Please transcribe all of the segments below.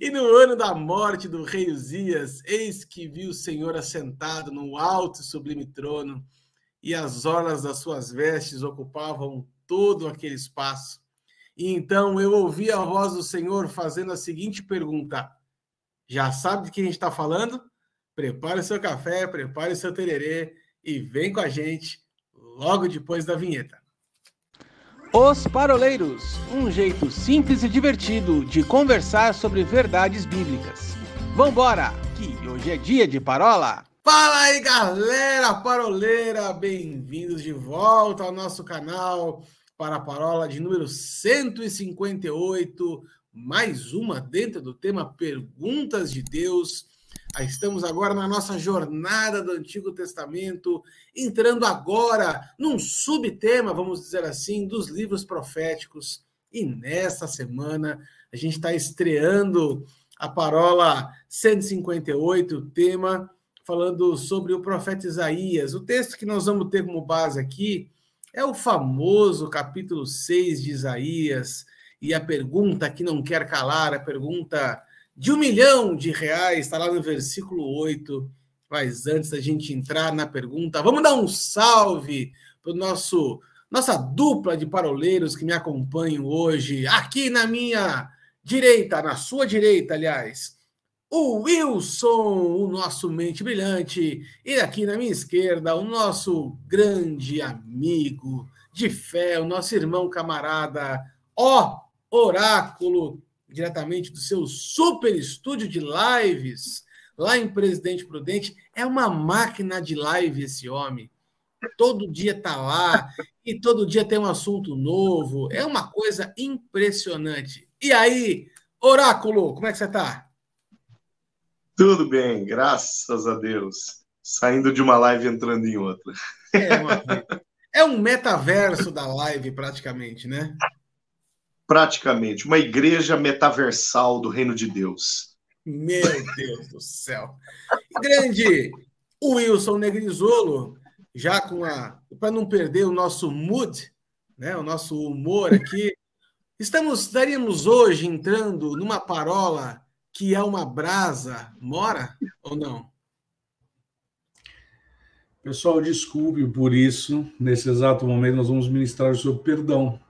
E no ano da morte do rei Uzias, eis que viu o Senhor assentado no alto e sublime trono, e as orlas das suas vestes ocupavam todo aquele espaço. E então eu ouvi a voz do Senhor fazendo a seguinte pergunta: Já sabe de quem a gente está falando? Prepare o seu café, prepare o seu tererê e vem com a gente logo depois da vinheta. Os Paroleiros um jeito simples e divertido de conversar sobre verdades bíblicas. Vambora, que hoje é dia de parola! Fala aí, galera paroleira! Bem-vindos de volta ao nosso canal para a parola de número 158, mais uma dentro do tema Perguntas de Deus. Estamos agora na nossa jornada do Antigo Testamento, entrando agora num subtema, vamos dizer assim, dos livros proféticos. E nesta semana a gente está estreando a parola 158, tema falando sobre o profeta Isaías. O texto que nós vamos ter como base aqui é o famoso capítulo 6 de Isaías. E a pergunta que não quer calar, a pergunta de um milhão de reais, está lá no versículo 8. Mas antes da gente entrar na pergunta, vamos dar um salve para nosso nossa dupla de paroleiros que me acompanham hoje, aqui na minha direita, na sua direita, aliás, o Wilson, o nosso mente brilhante, e aqui na minha esquerda, o nosso grande amigo de fé, o nosso irmão camarada, ó Oráculo diretamente do seu super estúdio de lives lá em Presidente Prudente. É uma máquina de live esse homem. Todo dia está lá e todo dia tem um assunto novo. É uma coisa impressionante. E aí, Oráculo, como é que você está? Tudo bem, graças a Deus. Saindo de uma live entrando em outra. É, uma... é um metaverso da live, praticamente, né? Praticamente uma igreja metaversal do reino de Deus. Meu Deus do céu. Grande Wilson Negrizolo, já com a. Para não perder o nosso mood, né, o nosso humor aqui, estamos, estaríamos hoje entrando numa parola que é uma brasa mora ou não? Pessoal, desculpe por isso. Nesse exato momento, nós vamos ministrar sobre perdão.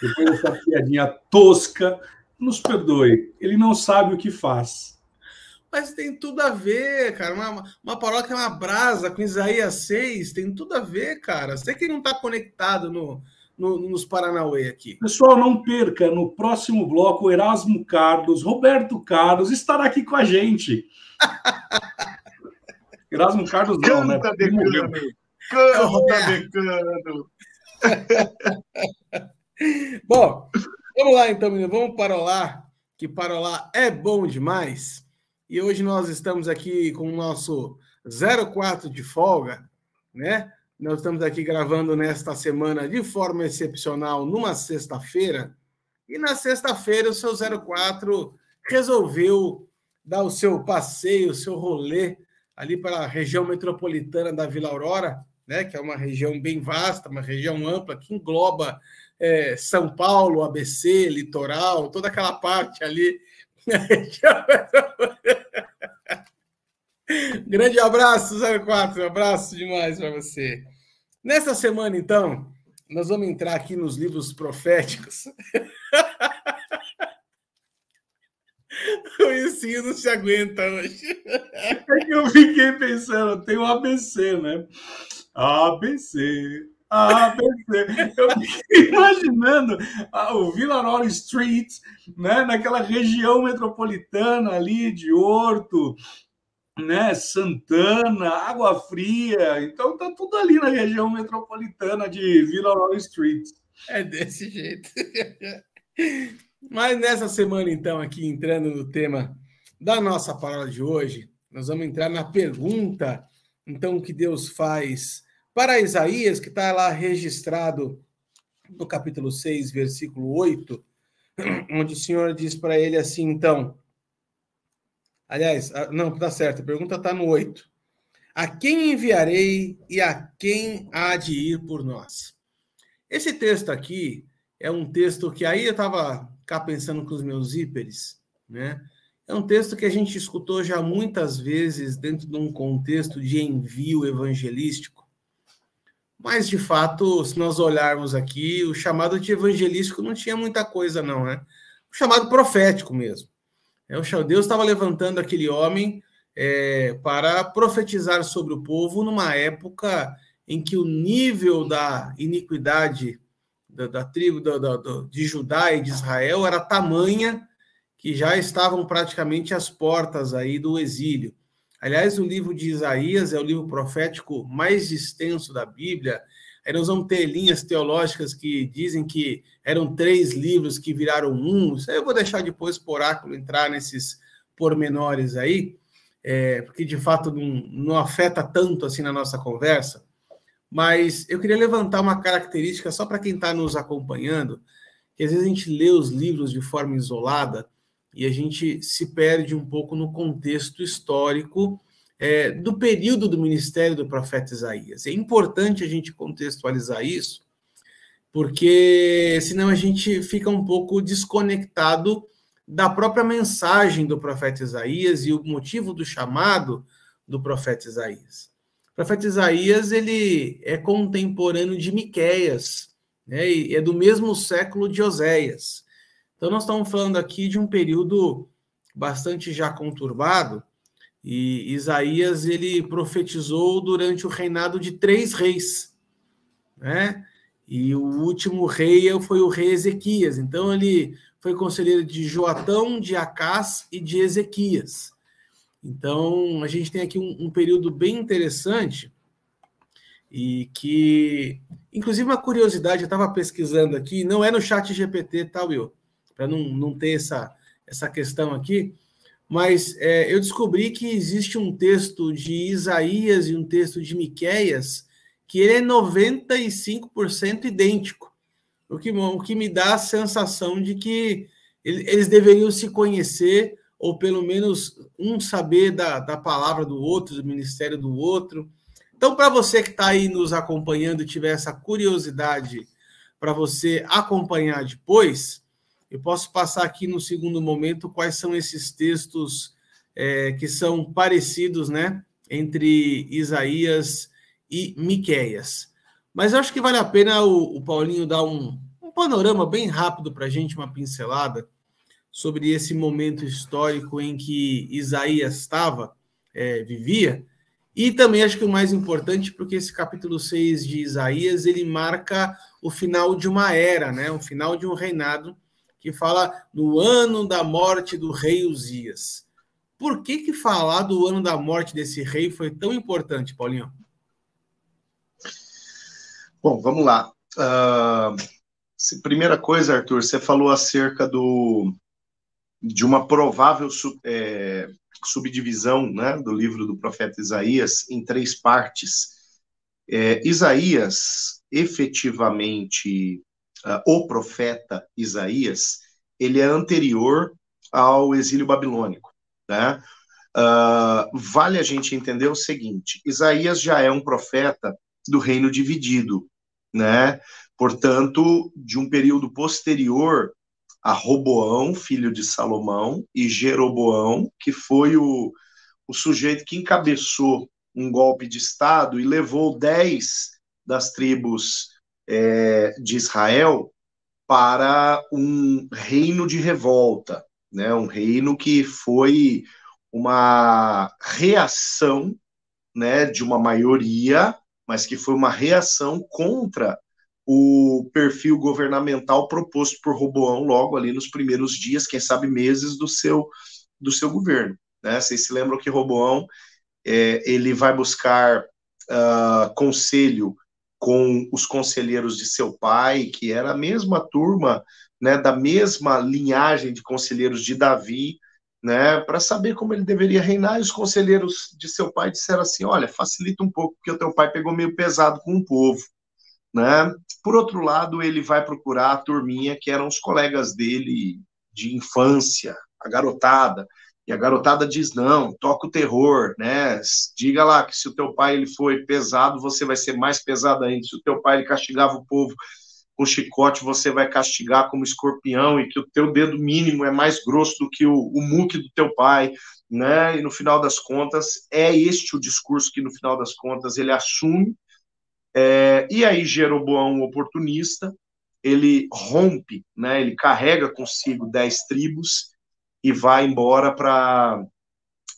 Depois dessa piadinha tosca, nos perdoe. Ele não sabe o que faz. Mas tem tudo a ver, cara. Uma, uma paróquia é uma brasa com Isaías 6, tem tudo a ver, cara. Você que não está conectado no, no, nos Paranauê aqui. Pessoal, não perca, no próximo bloco, Erasmo Carlos, Roberto Carlos estará aqui com a gente. Erasmo Carlos não, né? Canta decano, canta decano. Bom, vamos lá então, menino. Vamos parolar, que parolar é bom demais. E hoje nós estamos aqui com o nosso 04 de folga, né? Nós estamos aqui gravando nesta semana de forma excepcional, numa sexta-feira. E na sexta-feira o seu 04 resolveu dar o seu passeio, o seu rolê ali para a região metropolitana da Vila Aurora, né? Que é uma região bem vasta, uma região ampla que engloba é, São Paulo, ABC, litoral, toda aquela parte ali. Grande abraço, 04, um abraço demais para você. Nessa semana, então, nós vamos entrar aqui nos livros proféticos. o Icinho não se aguenta hoje. É que eu fiquei pensando, tem o ABC, né? ABC, ABC. Eu fiquei imaginando o Vila Nova Street, né, naquela região metropolitana ali de Horto, né, Santana, Água Fria. Então tá tudo ali na região metropolitana de Vila Nova Street. É desse jeito. Mas nessa semana, então, aqui entrando no tema da nossa palavra de hoje, nós vamos entrar na pergunta, então, que Deus faz para Isaías, que está lá registrado no capítulo 6, versículo 8, onde o Senhor diz para ele assim, então. Aliás, não, está certo, a pergunta está no 8. A quem enviarei e a quem há de ir por nós? Esse texto aqui é um texto que aí eu estava cá pensando com os meus íperes, né? É um texto que a gente escutou já muitas vezes dentro de um contexto de envio evangelístico. Mas, de fato, se nós olharmos aqui, o chamado de evangelístico não tinha muita coisa, não, né? O chamado profético mesmo. É, o Deus estava levantando aquele homem é, para profetizar sobre o povo numa época em que o nível da iniquidade da, da tribo da, da, de Judá e de Israel era tamanha que já estavam praticamente às portas aí do exílio. Aliás, o livro de Isaías é o livro profético mais extenso da Bíblia. Aí nós vamos ter linhas teológicas que dizem que eram três livros que viraram um. Isso aí eu vou deixar depois por oráculo entrar nesses pormenores aí, é, porque de fato não, não afeta tanto assim na nossa conversa. Mas eu queria levantar uma característica só para quem está nos acompanhando, que às vezes a gente lê os livros de forma isolada e a gente se perde um pouco no contexto histórico é, do período do ministério do profeta Isaías. É importante a gente contextualizar isso, porque senão a gente fica um pouco desconectado da própria mensagem do profeta Isaías e o motivo do chamado do profeta Isaías. O profeta Isaías ele é contemporâneo de Miqueias, né, e é do mesmo século de Oséias. Então, nós estamos falando aqui de um período bastante já conturbado, e Isaías ele profetizou durante o reinado de três reis, né? E o último rei foi o rei Ezequias. Então ele foi conselheiro de Joatão, de Acás e de Ezequias. Então a gente tem aqui um, um período bem interessante e que, inclusive, uma curiosidade, eu estava pesquisando aqui, não é no chat GPT, tá, Will? Para não, não ter essa, essa questão aqui, mas é, eu descobri que existe um texto de Isaías e um texto de Miquéias que ele é 95% idêntico, o que, o que me dá a sensação de que eles deveriam se conhecer, ou pelo menos um saber da, da palavra do outro, do ministério do outro. Então, para você que está aí nos acompanhando e tiver essa curiosidade para você acompanhar depois, eu posso passar aqui no segundo momento quais são esses textos é, que são parecidos, né, entre Isaías e Miqueias. Mas eu acho que vale a pena o, o Paulinho dar um, um panorama bem rápido para a gente, uma pincelada sobre esse momento histórico em que Isaías estava, é, vivia, e também acho que o mais importante, porque esse capítulo 6 de Isaías, ele marca o final de uma era, né? o final de um reinado que fala no ano da morte do rei Uzias. Por que, que falar do ano da morte desse rei foi tão importante, Paulinho? Bom, vamos lá. Uh, primeira coisa, Arthur, você falou acerca do, de uma provável é, subdivisão né, do livro do profeta Isaías em três partes. É, Isaías, efetivamente, uh, o profeta Isaías, ele é anterior ao exílio babilônico, né? Uh, vale a gente entender o seguinte: Isaías já é um profeta do reino dividido, né? Portanto, de um período posterior a Roboão, filho de Salomão, e Jeroboão, que foi o, o sujeito que encabeçou um golpe de Estado e levou dez das tribos é, de Israel para um reino de revolta, né? um reino que foi uma reação né, de uma maioria, mas que foi uma reação contra o perfil governamental proposto por Roboão logo ali nos primeiros dias, quem sabe meses do seu do seu governo. Né? Vocês se lembram que Roboão é, ele vai buscar uh, conselho com os conselheiros de seu pai, que era a mesma turma, né, da mesma linhagem de conselheiros de Davi, né, para saber como ele deveria reinar. E os conselheiros de seu pai disseram assim: olha, facilita um pouco, porque o teu pai pegou meio pesado com o povo. Né? Por outro lado, ele vai procurar a turminha que eram os colegas dele de infância, a garotada, e a garotada diz: não, toca o terror, né? Diga lá que se o teu pai ele foi pesado, você vai ser mais pesado ainda. Se o teu pai ele castigava o povo com chicote você vai castigar como escorpião e que o teu dedo mínimo é mais grosso do que o, o muque do teu pai, né? E no final das contas é este o discurso que no final das contas ele assume. É, e aí Jeroboão, oportunista, ele rompe, né? Ele carrega consigo dez tribos e vai embora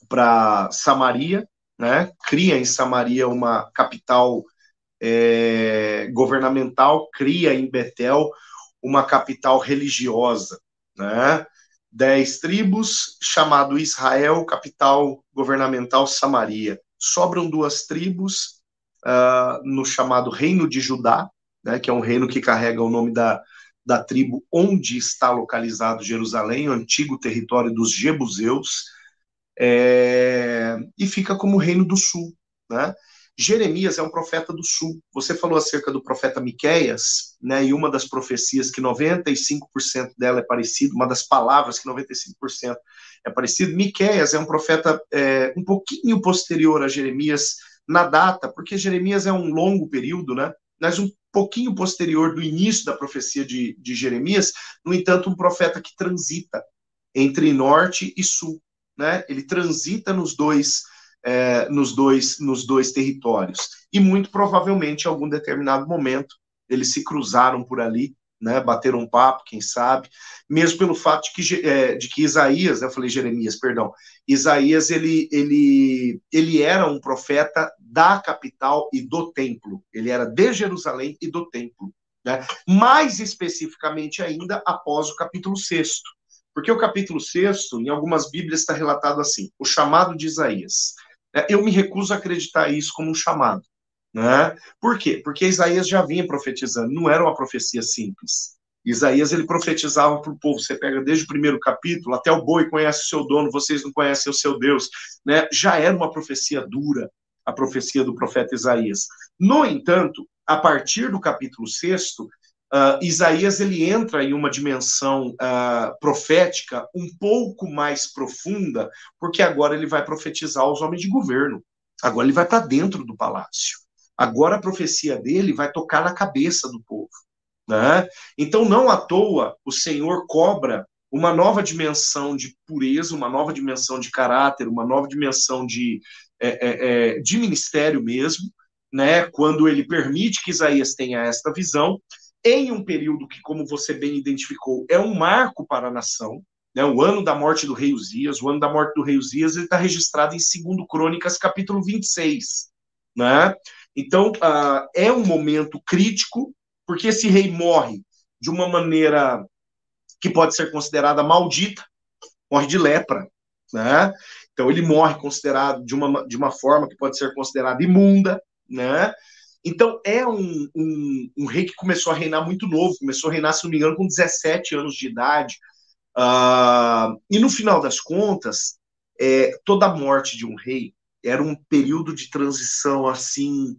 para Samaria, né? Cria em Samaria uma capital é, governamental, cria em Betel uma capital religiosa, né? Dez tribos, chamado Israel, capital governamental Samaria. Sobram duas tribos uh, no chamado Reino de Judá, né, que é um reino que carrega o nome da, da tribo onde está localizado Jerusalém, o antigo território dos Jebuseus, é, e fica como Reino do Sul. Né? Jeremias é um profeta do sul. Você falou acerca do profeta Miqueias, né? E uma das profecias que 95% dela é parecido, uma das palavras que 95% é parecido. Miqueias é um profeta é, um pouquinho posterior a Jeremias na data, porque Jeremias é um longo período, né? Mas um pouquinho posterior do início da profecia de, de Jeremias. No entanto, um profeta que transita entre norte e sul, né? Ele transita nos dois é, nos, dois, nos dois territórios. E muito provavelmente, em algum determinado momento, eles se cruzaram por ali, né, bateram um papo, quem sabe, mesmo pelo fato de que, é, de que Isaías, né, eu falei Jeremias, perdão, Isaías, ele, ele, ele era um profeta da capital e do templo, ele era de Jerusalém e do templo, né, mais especificamente ainda após o capítulo 6 porque o capítulo 6, em algumas bíblias está relatado assim, o chamado de Isaías, é, eu me recuso a acreditar isso como um chamado. Né? Por quê? Porque Isaías já vinha profetizando, não era uma profecia simples. Isaías ele profetizava para o povo. Você pega desde o primeiro capítulo até o boi conhece o seu dono, vocês não conhecem o seu Deus. Né? Já era uma profecia dura, a profecia do profeta Isaías. No entanto, a partir do capítulo 6, Uh, Isaías ele entra em uma dimensão uh, profética um pouco mais profunda, porque agora ele vai profetizar aos homens de governo. Agora ele vai para dentro do palácio. Agora a profecia dele vai tocar na cabeça do povo. Né? Então, não à toa, o Senhor cobra uma nova dimensão de pureza, uma nova dimensão de caráter, uma nova dimensão de, é, é, é de ministério mesmo, né? quando ele permite que Isaías tenha esta visão em um período que, como você bem identificou, é um marco para a nação, né, o ano da morte do rei Uzias, o ano da morte do rei Uzias, está registrado em 2 Crônicas, capítulo 26. Né? Então, uh, é um momento crítico, porque esse rei morre de uma maneira que pode ser considerada maldita, morre de lepra. Né? Então, ele morre considerado de uma, de uma forma que pode ser considerada imunda, né? Então, é um, um, um, rei que começou a reinar muito novo, começou a reinar, se não me engano, com 17 anos de idade. Uh, e no final das contas, é, toda a morte de um rei era um período de transição assim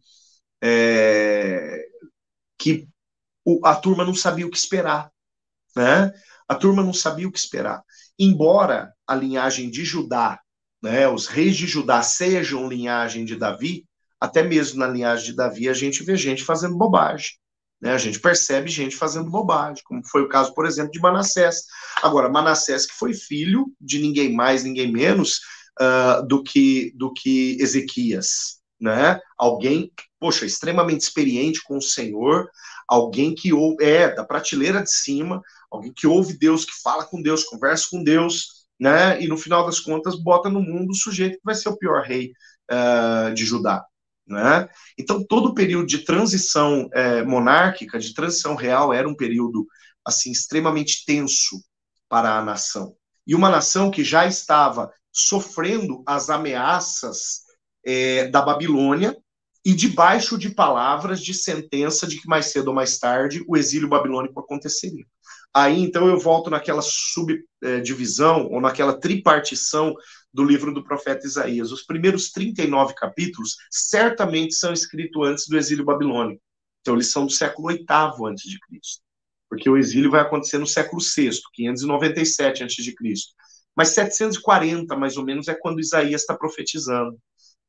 é, que a turma não sabia o que esperar, né? A turma não sabia o que esperar. Embora a linhagem de Judá, né, os reis de Judá sejam linhagem de Davi, até mesmo na linhagem de Davi, a gente vê gente fazendo bobagem. Né? A gente percebe gente fazendo bobagem, como foi o caso, por exemplo, de Manassés. Agora, Manassés, que foi filho de ninguém mais, ninguém menos uh, do, que, do que Ezequias. Né? Alguém, poxa, extremamente experiente com o Senhor, alguém que é da prateleira de cima, alguém que ouve Deus, que fala com Deus, conversa com Deus, né? E no final das contas bota no mundo o sujeito que vai ser o pior rei uh, de Judá. Né? Então, todo o período de transição é, monárquica, de transição real, era um período assim extremamente tenso para a nação. E uma nação que já estava sofrendo as ameaças é, da Babilônia e debaixo de palavras de sentença de que mais cedo ou mais tarde o exílio babilônico aconteceria. Aí então eu volto naquela subdivisão ou naquela tripartição do livro do profeta Isaías. Os primeiros 39 capítulos certamente são escritos antes do exílio babilônico. Então, eles são do século VIII antes de Cristo. Porque o exílio vai acontecer no século VI, 597 antes de Cristo. Mas 740, mais ou menos, é quando Isaías está profetizando.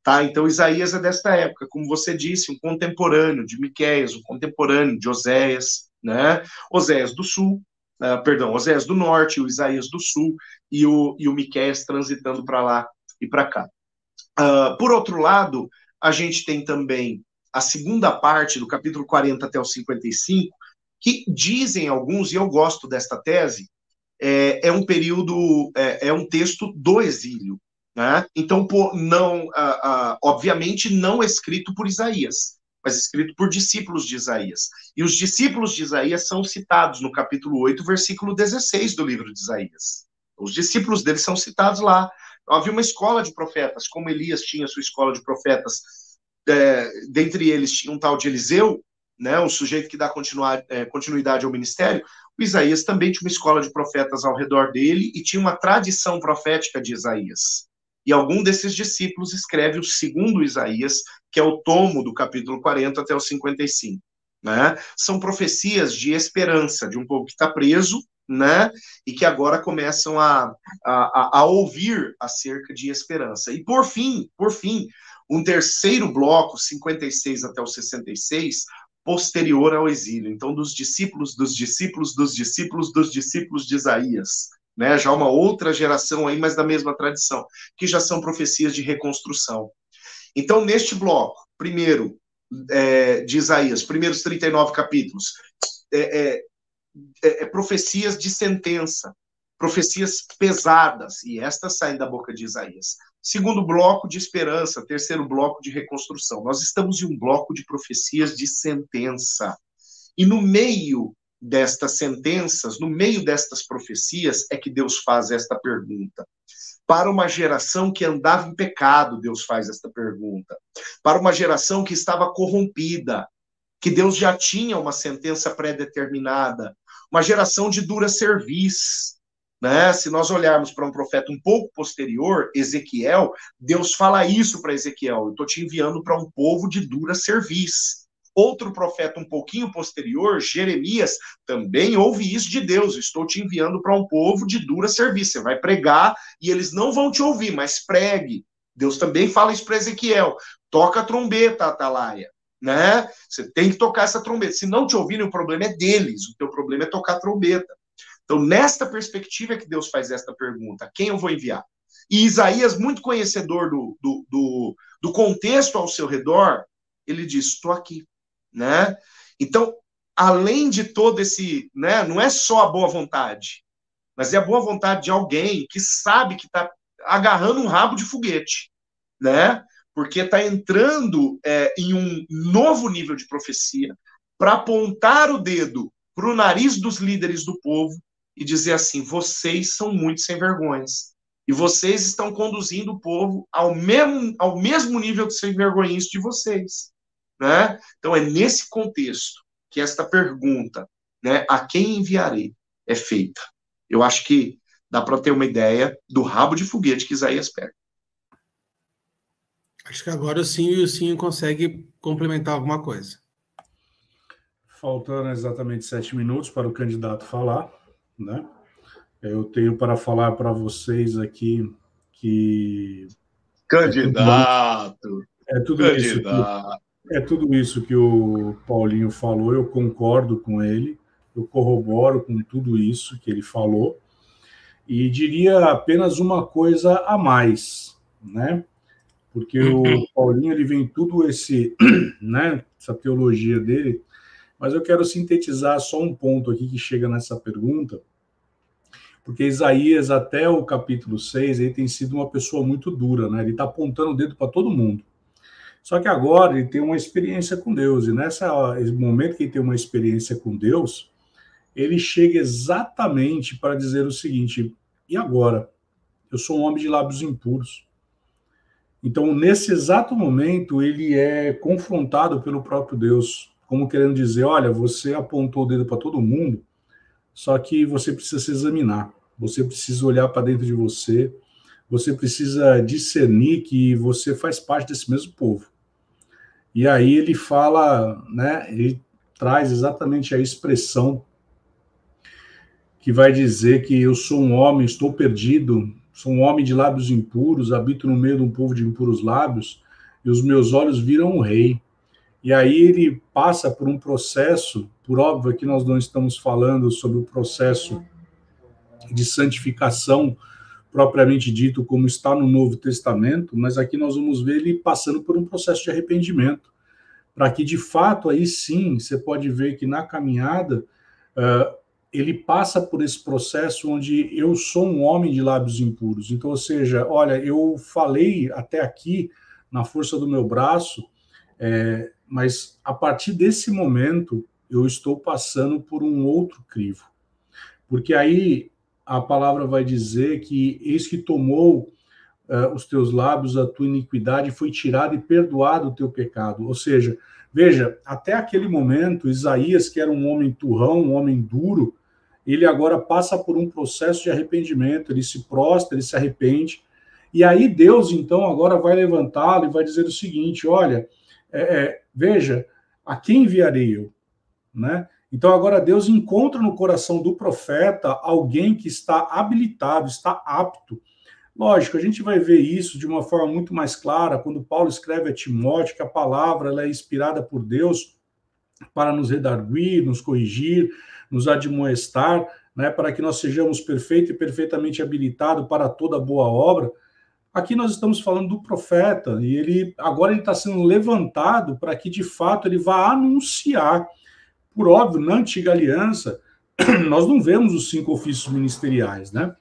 Tá? Então, Isaías é desta época, como você disse, um contemporâneo de Miqueias, um contemporâneo de Oséias, né? Oséias do Sul, uh, perdão, Oséias do Norte, o Isaías do Sul e o, e o Miqueias transitando para lá e para cá. Uh, por outro lado, a gente tem também a segunda parte do capítulo 40 até o 55, que dizem alguns, e eu gosto desta tese, é, é um período, é, é, um texto do exílio. Né? Então, por, não, obviamente, não escrito por Isaías, mas escrito por discípulos de Isaías. E os discípulos de Isaías são citados no capítulo 8, versículo 16 do livro de Isaías. Os discípulos dele são citados lá. Havia uma escola de profetas, como Elias tinha sua escola de profetas. É, dentre eles tinha um tal de Eliseu, né, o sujeito que dá é, continuidade ao ministério. O Isaías também tinha uma escola de profetas ao redor dele e tinha uma tradição profética de Isaías. E algum desses discípulos escreve o segundo Isaías, que é o tomo do capítulo 40 até o 55. Né? São profecias de esperança de um povo que está preso, né? E que agora começam a, a, a ouvir acerca de esperança. E por fim, por fim, um terceiro bloco, 56 até o 66, posterior ao exílio. Então, dos discípulos, dos discípulos, dos discípulos, dos discípulos de Isaías né? Já uma outra geração aí, mas da mesma tradição, que já são profecias de reconstrução. Então, neste bloco, primeiro é, de Isaías, primeiros 39 capítulos, é, é, é, é, profecias de sentença, profecias pesadas, e estas saem da boca de Isaías. Segundo bloco de esperança, terceiro bloco de reconstrução. Nós estamos em um bloco de profecias de sentença. E no meio destas sentenças, no meio destas profecias, é que Deus faz esta pergunta. Para uma geração que andava em pecado, Deus faz esta pergunta. Para uma geração que estava corrompida, que Deus já tinha uma sentença pré-determinada. Uma geração de dura serviço. Né? Se nós olharmos para um profeta um pouco posterior, Ezequiel, Deus fala isso para Ezequiel: eu estou te enviando para um povo de dura serviço. Outro profeta um pouquinho posterior, Jeremias, também ouve isso de Deus. Estou te enviando para um povo de dura serviço. Você vai pregar e eles não vão te ouvir, mas pregue. Deus também fala isso para Ezequiel. Toca a trombeta, Atalaia. Né? Você tem que tocar essa trombeta. Se não te ouvirem, o problema é deles. O teu problema é tocar a trombeta. Então, nesta perspectiva é que Deus faz esta pergunta: quem eu vou enviar? E Isaías, muito conhecedor do, do, do, do contexto ao seu redor, ele diz: Estou aqui né? Então, além de todo esse, né, não é só a boa vontade, mas é a boa vontade de alguém que sabe que está agarrando um rabo de foguete, né? Porque está entrando é, em um novo nível de profecia para apontar o dedo para o nariz dos líderes do povo e dizer assim: vocês são muito sem vergonhas. E vocês estão conduzindo o povo ao mesmo, ao mesmo nível de sem vergonhice de vocês. Né? Então, é nesse contexto que esta pergunta, né, a quem enviarei, é feita. Eu acho que dá para ter uma ideia do rabo de foguete que Isaías pega. Acho que agora sim o sim consegue complementar alguma coisa. Faltando exatamente sete minutos para o candidato falar, né? Eu tenho para falar para vocês aqui que candidato, é tudo, candidato. isso. É tudo isso que o Paulinho falou, eu concordo com ele, eu corroboro com tudo isso que ele falou, e diria apenas uma coisa a mais, né? Porque o Paulinho ele vem tudo esse, né, essa teologia dele, mas eu quero sintetizar só um ponto aqui que chega nessa pergunta, porque Isaías, até o capítulo 6, ele tem sido uma pessoa muito dura, né? Ele está apontando o dedo para todo mundo. Só que agora ele tem uma experiência com Deus, e nesse momento que ele tem uma experiência com Deus, ele chega exatamente para dizer o seguinte: e agora? Eu sou um homem de lábios impuros. Então, nesse exato momento, ele é confrontado pelo próprio Deus, como querendo dizer: olha, você apontou o dedo para todo mundo, só que você precisa se examinar, você precisa olhar para dentro de você, você precisa discernir que você faz parte desse mesmo povo. E aí ele fala, né, ele traz exatamente a expressão que vai dizer que eu sou um homem, estou perdido, sou um homem de lábios impuros, habito no meio de um povo de impuros lábios, e os meus olhos viram o rei. E aí ele passa por um processo, por óbvio que nós não estamos falando sobre o processo de santificação propriamente dito, como está no Novo Testamento, mas aqui nós vamos ver ele passando por um processo de arrependimento, para que de fato aí sim você pode ver que na caminhada uh, ele passa por esse processo onde eu sou um homem de lábios impuros. Então, ou seja, olha, eu falei até aqui na força do meu braço, é, mas a partir desse momento eu estou passando por um outro crivo. Porque aí a palavra vai dizer que eis que tomou uh, os teus lábios a tua iniquidade, foi tirado e perdoado o teu pecado. Ou seja, veja, até aquele momento, Isaías, que era um homem turrão, um homem duro, ele agora passa por um processo de arrependimento, ele se prostra, ele se arrepende, e aí Deus, então, agora vai levantá-lo e vai dizer o seguinte: olha, é, é, veja, a quem enviarei eu? Né? Então, agora Deus encontra no coração do profeta alguém que está habilitado, está apto. Lógico, a gente vai ver isso de uma forma muito mais clara quando Paulo escreve a Timóteo que a palavra ela é inspirada por Deus para nos redarguir, nos corrigir, nos admoestar, né, para que nós sejamos perfeitos e perfeitamente habilitados para toda boa obra. Aqui nós estamos falando do profeta e ele agora ele está sendo levantado para que de fato ele vá anunciar. Por óbvio, na antiga aliança nós não vemos os cinco ofícios ministeriais, né?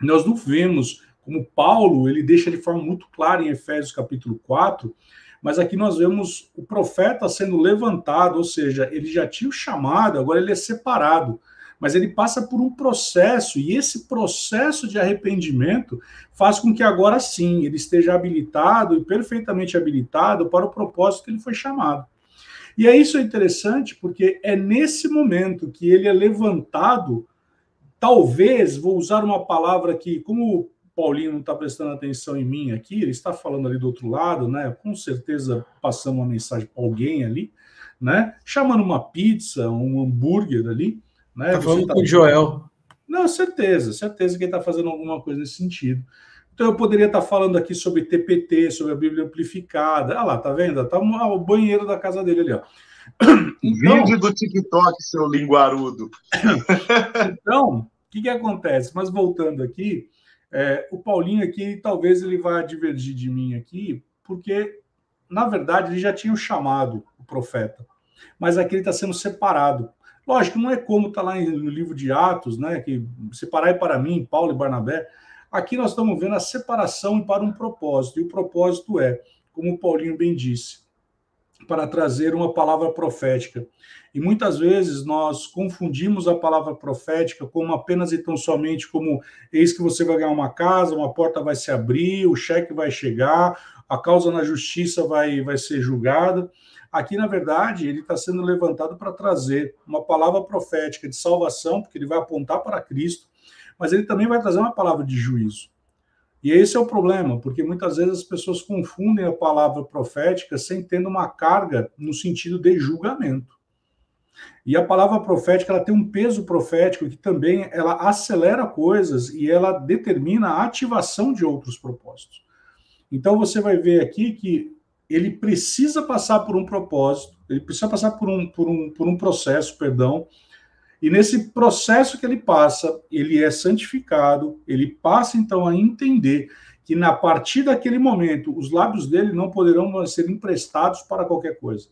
Nós não vemos como Paulo ele deixa de forma muito clara em Efésios capítulo 4 mas aqui nós vemos o profeta sendo levantado, ou seja, ele já tinha o chamado, agora ele é separado. Mas ele passa por um processo, e esse processo de arrependimento faz com que agora sim ele esteja habilitado e perfeitamente habilitado para o propósito que ele foi chamado. E é isso interessante, porque é nesse momento que ele é levantado, talvez, vou usar uma palavra que, como Paulinho não está prestando atenção em mim aqui, ele está falando ali do outro lado, né? Com certeza passando uma mensagem para alguém ali, né? Chamando uma pizza, um hambúrguer ali, né? Tá falando tá... com o Joel. Não, certeza, certeza que ele está fazendo alguma coisa nesse sentido. Então eu poderia estar falando aqui sobre TPT, sobre a Bíblia amplificada. Ah lá, tá vendo? Tá o banheiro da casa dele ali, ó. Então, Vídeo do TikTok, seu linguarudo. então, o que, que acontece? Mas voltando aqui, é, o Paulinho aqui, talvez ele vá divergir de mim aqui, porque, na verdade, ele já tinha o chamado o profeta, mas aqui ele está sendo separado. Lógico, não é como está lá no livro de Atos, né? Que separai para mim, Paulo e Barnabé. Aqui nós estamos vendo a separação para um propósito, e o propósito é, como o Paulinho bem disse, para trazer uma palavra profética. E muitas vezes nós confundimos a palavra profética como apenas e tão somente como eis que você vai ganhar uma casa, uma porta vai se abrir, o cheque vai chegar, a causa na justiça vai, vai ser julgada. Aqui, na verdade, ele está sendo levantado para trazer uma palavra profética de salvação, porque ele vai apontar para Cristo, mas ele também vai trazer uma palavra de juízo. E esse é o problema, porque muitas vezes as pessoas confundem a palavra profética sem tendo uma carga no sentido de julgamento. E a palavra profética ela tem um peso profético que também ela acelera coisas e ela determina a ativação de outros propósitos. Então você vai ver aqui que ele precisa passar por um propósito, ele precisa passar por um, por um, por um processo, perdão, e nesse processo que ele passa, ele é santificado, ele passa então a entender que na partir daquele momento os lábios dele não poderão ser emprestados para qualquer coisa.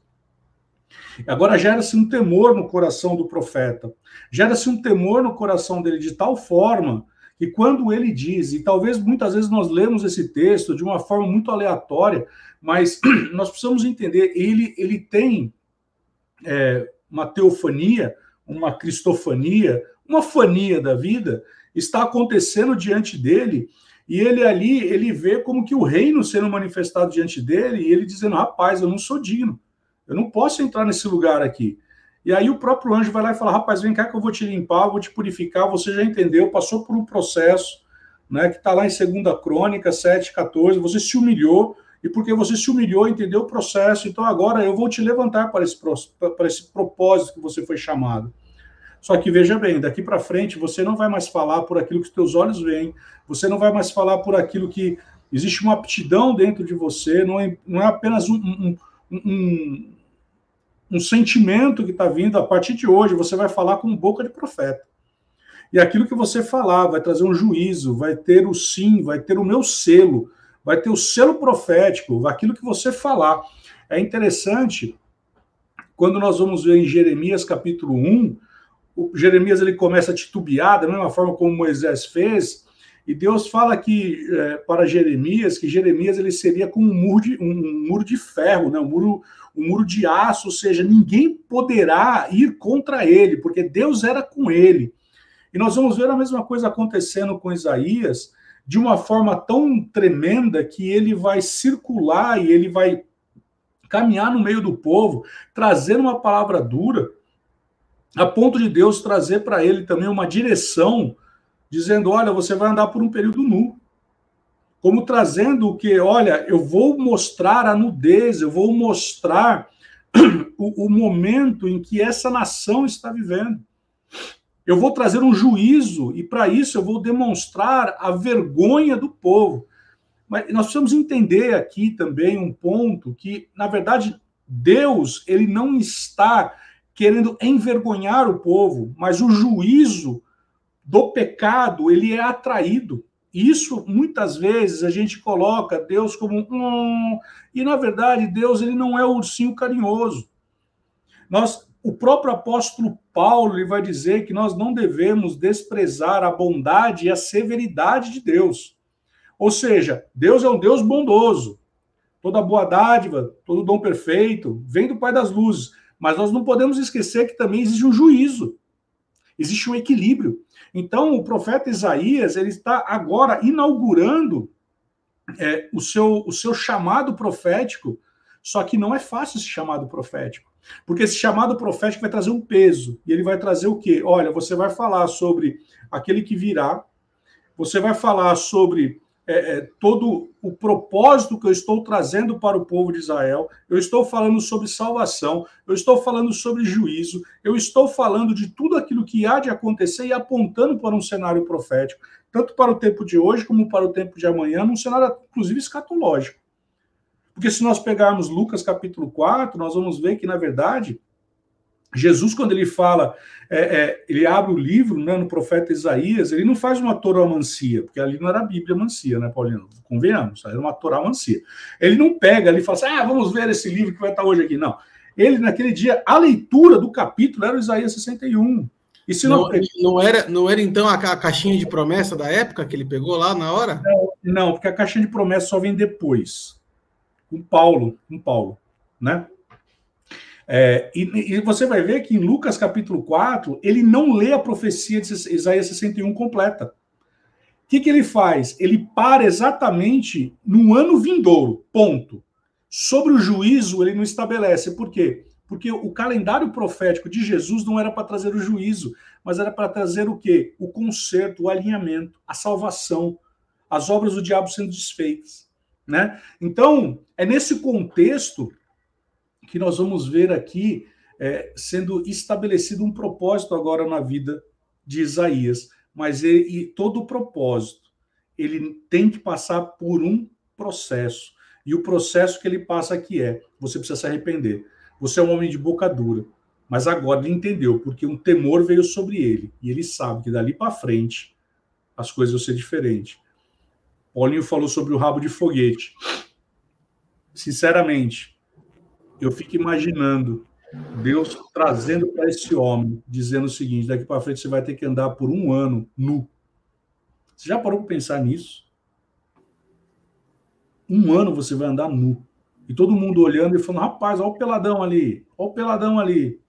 Agora gera-se um temor no coração do profeta, gera-se um temor no coração dele de tal forma que quando ele diz, e talvez muitas vezes nós lemos esse texto de uma forma muito aleatória, mas nós precisamos entender, ele, ele tem é, uma teofania, uma cristofania, uma fania da vida, está acontecendo diante dele, e ele ali, ele vê como que o reino sendo manifestado diante dele, e ele dizendo, rapaz, eu não sou digno, eu não posso entrar nesse lugar aqui. E aí o próprio anjo vai lá e fala, rapaz, vem cá que eu vou te limpar, vou te purificar, você já entendeu, passou por um processo, né, que está lá em 2 Crônica 7, 14, você se humilhou, e porque você se humilhou, entendeu o processo, então agora eu vou te levantar para esse, para esse propósito que você foi chamado. Só que veja bem, daqui para frente você não vai mais falar por aquilo que os teus olhos veem, você não vai mais falar por aquilo que Existe uma aptidão dentro de você, não é, não é apenas um, um, um, um sentimento que está vindo. A partir de hoje, você vai falar com boca de profeta. E aquilo que você falar vai trazer um juízo, vai ter o sim, vai ter o meu selo, vai ter o selo profético, aquilo que você falar. É interessante, quando nós vamos ver em Jeremias capítulo 1, o Jeremias ele começa a titubear, da mesma forma como Moisés fez, e Deus fala que é, para Jeremias que Jeremias ele seria como um muro de, um muro de ferro, né? um, muro, um muro de aço, ou seja, ninguém poderá ir contra ele, porque Deus era com ele. E nós vamos ver a mesma coisa acontecendo com Isaías, de uma forma tão tremenda que ele vai circular e ele vai caminhar no meio do povo, trazendo uma palavra dura, a ponto de Deus trazer para ele também uma direção dizendo: olha, você vai andar por um período nu. Como trazendo o que, olha, eu vou mostrar a nudez, eu vou mostrar o, o momento em que essa nação está vivendo. Eu vou trazer um juízo e para isso eu vou demonstrar a vergonha do povo. Mas nós precisamos entender aqui também um ponto que, na verdade, Deus ele não está querendo envergonhar o povo, mas o juízo do pecado, ele é atraído. Isso muitas vezes a gente coloca Deus como um, e na verdade Deus ele não é o ursinho carinhoso. Nós, o próprio apóstolo Paulo vai dizer que nós não devemos desprezar a bondade e a severidade de Deus. Ou seja, Deus é um Deus bondoso. Toda boa dádiva, todo dom perfeito vem do Pai das luzes. Mas nós não podemos esquecer que também existe um juízo. Existe um equilíbrio. Então, o profeta Isaías ele está agora inaugurando é, o, seu, o seu chamado profético, só que não é fácil esse chamado profético. Porque esse chamado profético vai trazer um peso. E ele vai trazer o quê? Olha, você vai falar sobre aquele que virá, você vai falar sobre é, é, todo o propósito que eu estou trazendo para o povo de Israel, eu estou falando sobre salvação, eu estou falando sobre juízo, eu estou falando de tudo aquilo que há de acontecer e apontando para um cenário profético, tanto para o tempo de hoje como para o tempo de amanhã, num cenário inclusive escatológico. Porque se nós pegarmos Lucas capítulo 4, nós vamos ver que, na verdade, Jesus, quando ele fala, é, é, ele abre o livro né, no profeta Isaías, ele não faz uma toromancia, porque ali não era a Bíblia mancia, né, Paulino? Convenhamos, era uma toramancia. Ele não pega ali e fala assim, ah, vamos ver esse livro que vai estar hoje aqui. Não. Ele, naquele dia, a leitura do capítulo era o Isaías 61. E se não, não, não, era, não era então a, a, caixinha de promessa da época que ele pegou lá na hora? Não, não, porque a caixinha de promessa só vem depois. Com Paulo, com Paulo, né? É, e, e, você vai ver que em Lucas capítulo 4, ele não lê a profecia de Isaías 61 completa. O que, que ele faz? Ele para exatamente no ano vindouro, ponto. Sobre o juízo, ele não estabelece. Por quê? Porque o calendário profético de Jesus não era para trazer o juízo, mas era para trazer o quê? O conserto, o alinhamento, a salvação, as obras do diabo sendo desfeitas. Né? Então, é nesse contexto que nós vamos ver aqui é, sendo estabelecido um propósito agora na vida de Isaías, mas ele, todo propósito ele tem que passar por um processo. E o processo que ele passa aqui é: você precisa se arrepender. Você é um homem de boca dura, mas agora ele entendeu, porque um temor veio sobre ele, e ele sabe que dali para frente as coisas vão ser diferentes. Paulinho falou sobre o rabo de foguete. Sinceramente, eu fico imaginando Deus trazendo para esse homem, dizendo o seguinte: daqui para frente você vai ter que andar por um ano nu. Você já parou para pensar nisso? Um ano você vai andar nu. E todo mundo olhando e falando: rapaz, olha o peladão ali, olha o peladão ali.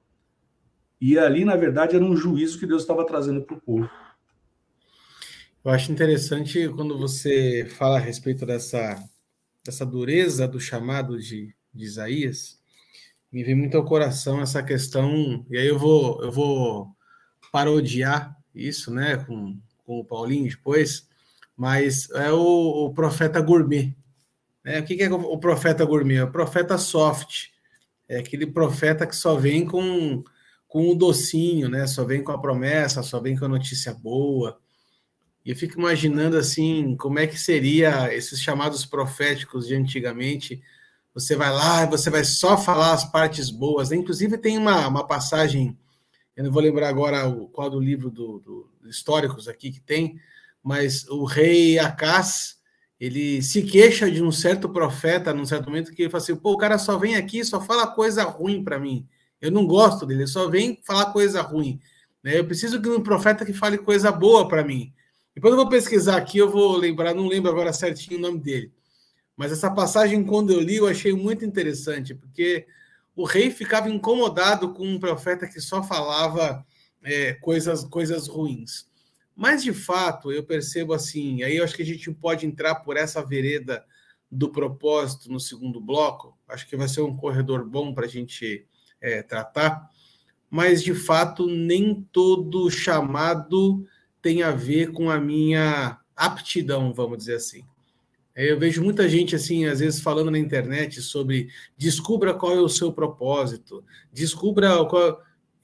E ali, na verdade, era um juízo que Deus estava trazendo para o povo. Eu acho interessante quando você fala a respeito dessa, dessa dureza do chamado de, de Isaías me vem muito ao coração essa questão, e aí eu vou, eu vou parodiar isso, né, com, com o Paulinho depois, mas é o, o profeta gourmet. Né? O que, é o profeta gourmet? É o profeta soft. É aquele profeta que só vem com, com o docinho, né? Só vem com a promessa, só vem com a notícia boa. E eu fico imaginando assim, como é que seria esses chamados proféticos de antigamente. Você vai lá, você vai só falar as partes boas. Inclusive tem uma, uma passagem, eu não vou lembrar agora o, qual do livro do, do históricos aqui que tem, mas o rei Acás, ele se queixa de um certo profeta num certo momento que ele fala assim: pô, o cara só vem aqui, só fala coisa ruim para mim. Eu não gosto dele, ele só vem falar coisa ruim. Né? Eu preciso de um profeta que fale coisa boa para mim. Depois eu vou pesquisar aqui, eu vou lembrar, não lembro agora certinho o nome dele. Mas essa passagem, quando eu li, eu achei muito interessante, porque o rei ficava incomodado com um profeta que só falava é, coisas, coisas ruins. Mas, de fato, eu percebo assim, aí eu acho que a gente pode entrar por essa vereda do propósito no segundo bloco, acho que vai ser um corredor bom para a gente é, tratar, mas, de fato, nem todo chamado tem a ver com a minha aptidão, vamos dizer assim. Eu vejo muita gente assim, às vezes falando na internet sobre descubra qual é o seu propósito, descubra qual.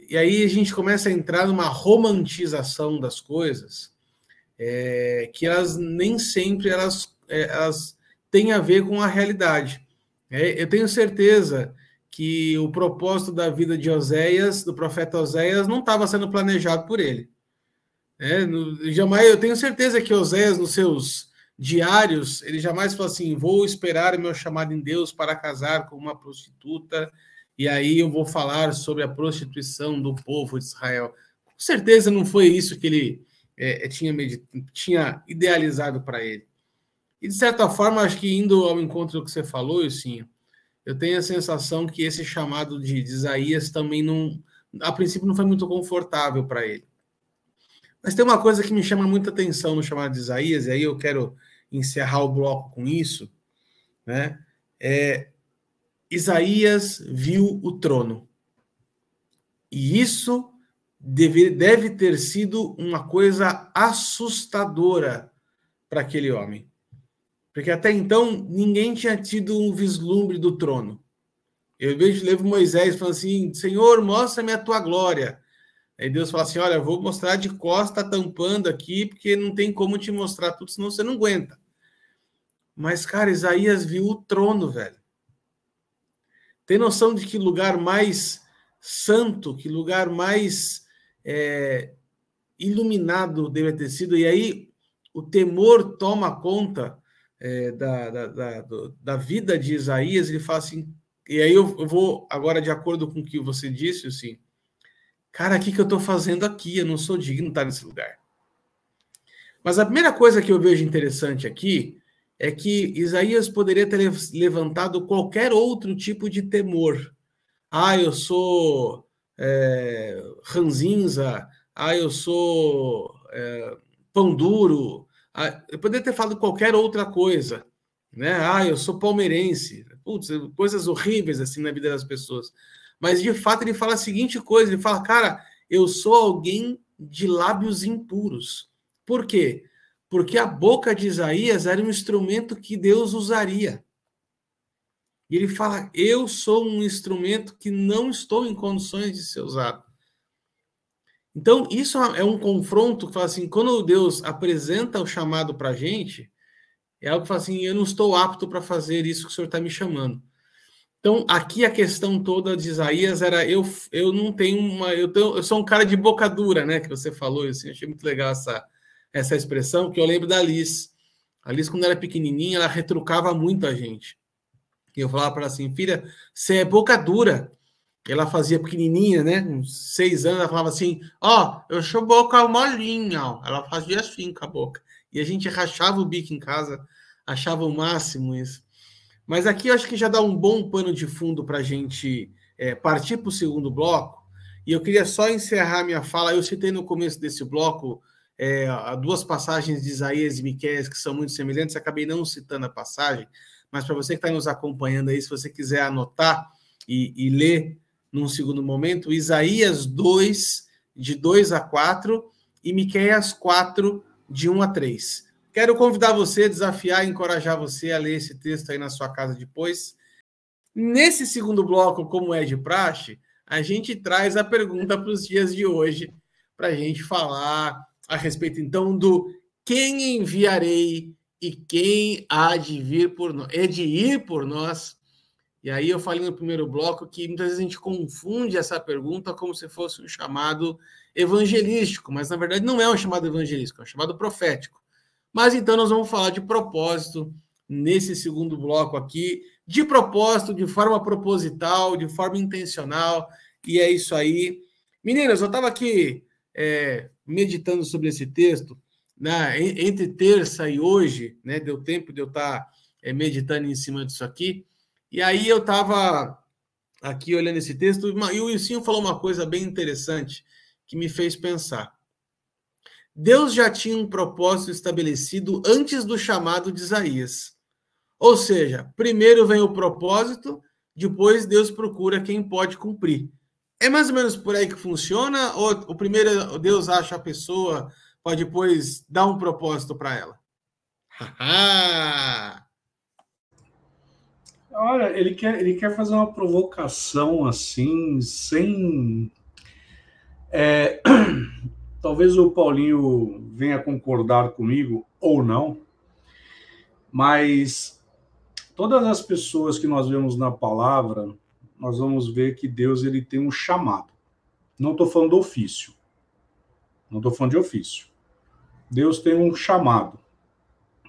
E aí a gente começa a entrar numa romantização das coisas, é, que elas nem sempre elas, é, elas têm a ver com a realidade. É, eu tenho certeza que o propósito da vida de Oséias, do profeta Oséias, não estava sendo planejado por ele. É, no, jamais, eu tenho certeza que Oséias, nos seus diários, ele jamais falou assim: vou esperar o meu chamado em Deus para casar com uma prostituta, e aí eu vou falar sobre a prostituição do povo de Israel. Com certeza não foi isso que ele é, é tinha, tinha idealizado para ele. E de certa forma, acho que indo ao encontro do que você falou, sim, eu tenho a sensação que esse chamado de, de Isaías também não, a princípio, não foi muito confortável para ele. Mas tem uma coisa que me chama muita atenção no chamado de Isaías, e aí eu quero encerrar o bloco com isso, né? É, Isaías viu o trono. E isso deve, deve ter sido uma coisa assustadora para aquele homem. Porque até então ninguém tinha tido um vislumbre do trono. Eu vejo levo Moisés falando assim: Senhor, mostra-me a tua glória. Aí Deus fala assim: Olha, vou mostrar de costa tampando aqui, porque não tem como te mostrar tudo, senão você não aguenta. Mas, cara, Isaías viu o trono, velho. Tem noção de que lugar mais santo, que lugar mais é, iluminado deve ter sido? E aí o temor toma conta é, da, da, da, da, vida de Isaías. Ele fala assim. E aí eu, eu vou agora, de acordo com o que você disse, assim Cara, o que, que eu estou fazendo aqui? Eu não sou digno de estar nesse lugar. Mas a primeira coisa que eu vejo interessante aqui é que Isaías poderia ter levantado qualquer outro tipo de temor. Ah, eu sou é, ranzinza. Ah, eu sou é, pão duro. Ah, eu poderia ter falado qualquer outra coisa. Né? Ah, eu sou palmeirense. Putz, coisas horríveis assim na vida das pessoas. Mas de fato ele fala a seguinte coisa: ele fala, cara, eu sou alguém de lábios impuros. Por quê? Porque a boca de Isaías era um instrumento que Deus usaria. E ele fala: Eu sou um instrumento que não estou em condições de ser usado. Então, isso é um confronto que fala assim: quando Deus apresenta o chamado para a gente, é algo que fala assim: eu não estou apto para fazer isso que o Senhor está me chamando. Então, aqui a questão toda de Isaías era eu, eu não tenho uma. Eu, tenho, eu sou um cara de boca dura, né? Que você falou, assim, achei muito legal essa, essa expressão, que eu lembro da Alice. A Alice, quando era pequenininha, ela retrucava muito a gente. E eu falava para ela assim, filha, você é boca dura. Ela fazia pequenininha, né? Uns seis anos, ela falava assim: Ó, oh, eu sou boca molinha. Ela fazia assim com a boca. E a gente rachava o bico em casa, achava o máximo isso. Mas aqui eu acho que já dá um bom pano de fundo para a gente é, partir para o segundo bloco. E eu queria só encerrar minha fala. Eu citei no começo desse bloco é, duas passagens de Isaías e Miqueias que são muito semelhantes. Acabei não citando a passagem, mas para você que está nos acompanhando aí, se você quiser anotar e, e ler num segundo momento, Isaías 2, de 2 a 4, e Miqueias 4, de 1 a 3. Quero convidar você, desafiar encorajar você a ler esse texto aí na sua casa depois. Nesse segundo bloco, como é de praxe, a gente traz a pergunta para os dias de hoje, para a gente falar a respeito, então, do quem enviarei e quem há de vir por nós? É de ir por nós. E aí eu falei no primeiro bloco que muitas vezes a gente confunde essa pergunta como se fosse um chamado evangelístico, mas na verdade não é um chamado evangelístico, é um chamado profético. Mas então nós vamos falar de propósito nesse segundo bloco aqui, de propósito, de forma proposital, de forma intencional, e é isso aí. Meninas, eu estava aqui é, meditando sobre esse texto, né, entre terça e hoje, né, deu tempo de eu estar tá, é, meditando em cima disso aqui, e aí eu estava aqui olhando esse texto, e o Wilson falou uma coisa bem interessante que me fez pensar. Deus já tinha um propósito estabelecido antes do chamado de Isaías. Ou seja, primeiro vem o propósito, depois Deus procura quem pode cumprir. É mais ou menos por aí que funciona? Ou o primeiro Deus acha a pessoa para depois dar um propósito para ela? Olha, ele quer, ele quer fazer uma provocação assim, sem. É, talvez o Paulinho venha concordar comigo ou não, mas todas as pessoas que nós vemos na palavra, nós vamos ver que Deus ele tem um chamado. Não estou falando do ofício. Não estou falando de ofício. Deus tem um chamado.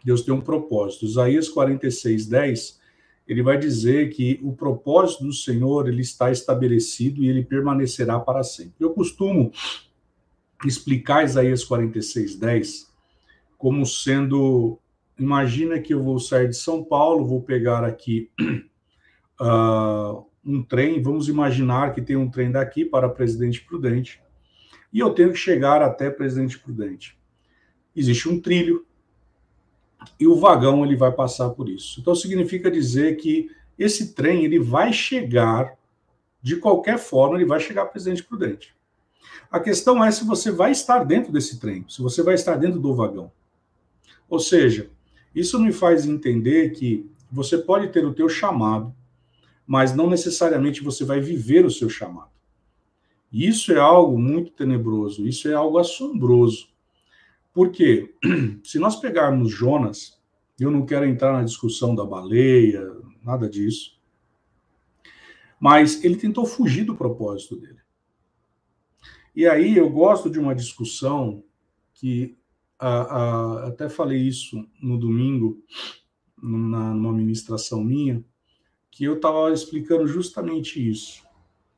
Deus tem um propósito. Isaías 46, 10, ele vai dizer que o propósito do Senhor ele está estabelecido e ele permanecerá para sempre. Eu costumo explicar Isaías 46, 10 como sendo imagina que eu vou sair de São Paulo, vou pegar aqui uh, um trem, vamos imaginar que tem um trem daqui para Presidente Prudente, e eu tenho que chegar até Presidente Prudente. Existe um trilho, e o vagão ele vai passar por isso. Então significa dizer que esse trem ele vai chegar de qualquer forma, ele vai chegar a Presidente Prudente. A questão é se você vai estar dentro desse trem, se você vai estar dentro do vagão. Ou seja, isso me faz entender que você pode ter o teu chamado, mas não necessariamente você vai viver o seu chamado. Isso é algo muito tenebroso, isso é algo assombroso. Porque se nós pegarmos Jonas, eu não quero entrar na discussão da baleia, nada disso, mas ele tentou fugir do propósito dele. E aí eu gosto de uma discussão que até falei isso no domingo, na, numa ministração minha, que eu estava explicando justamente isso,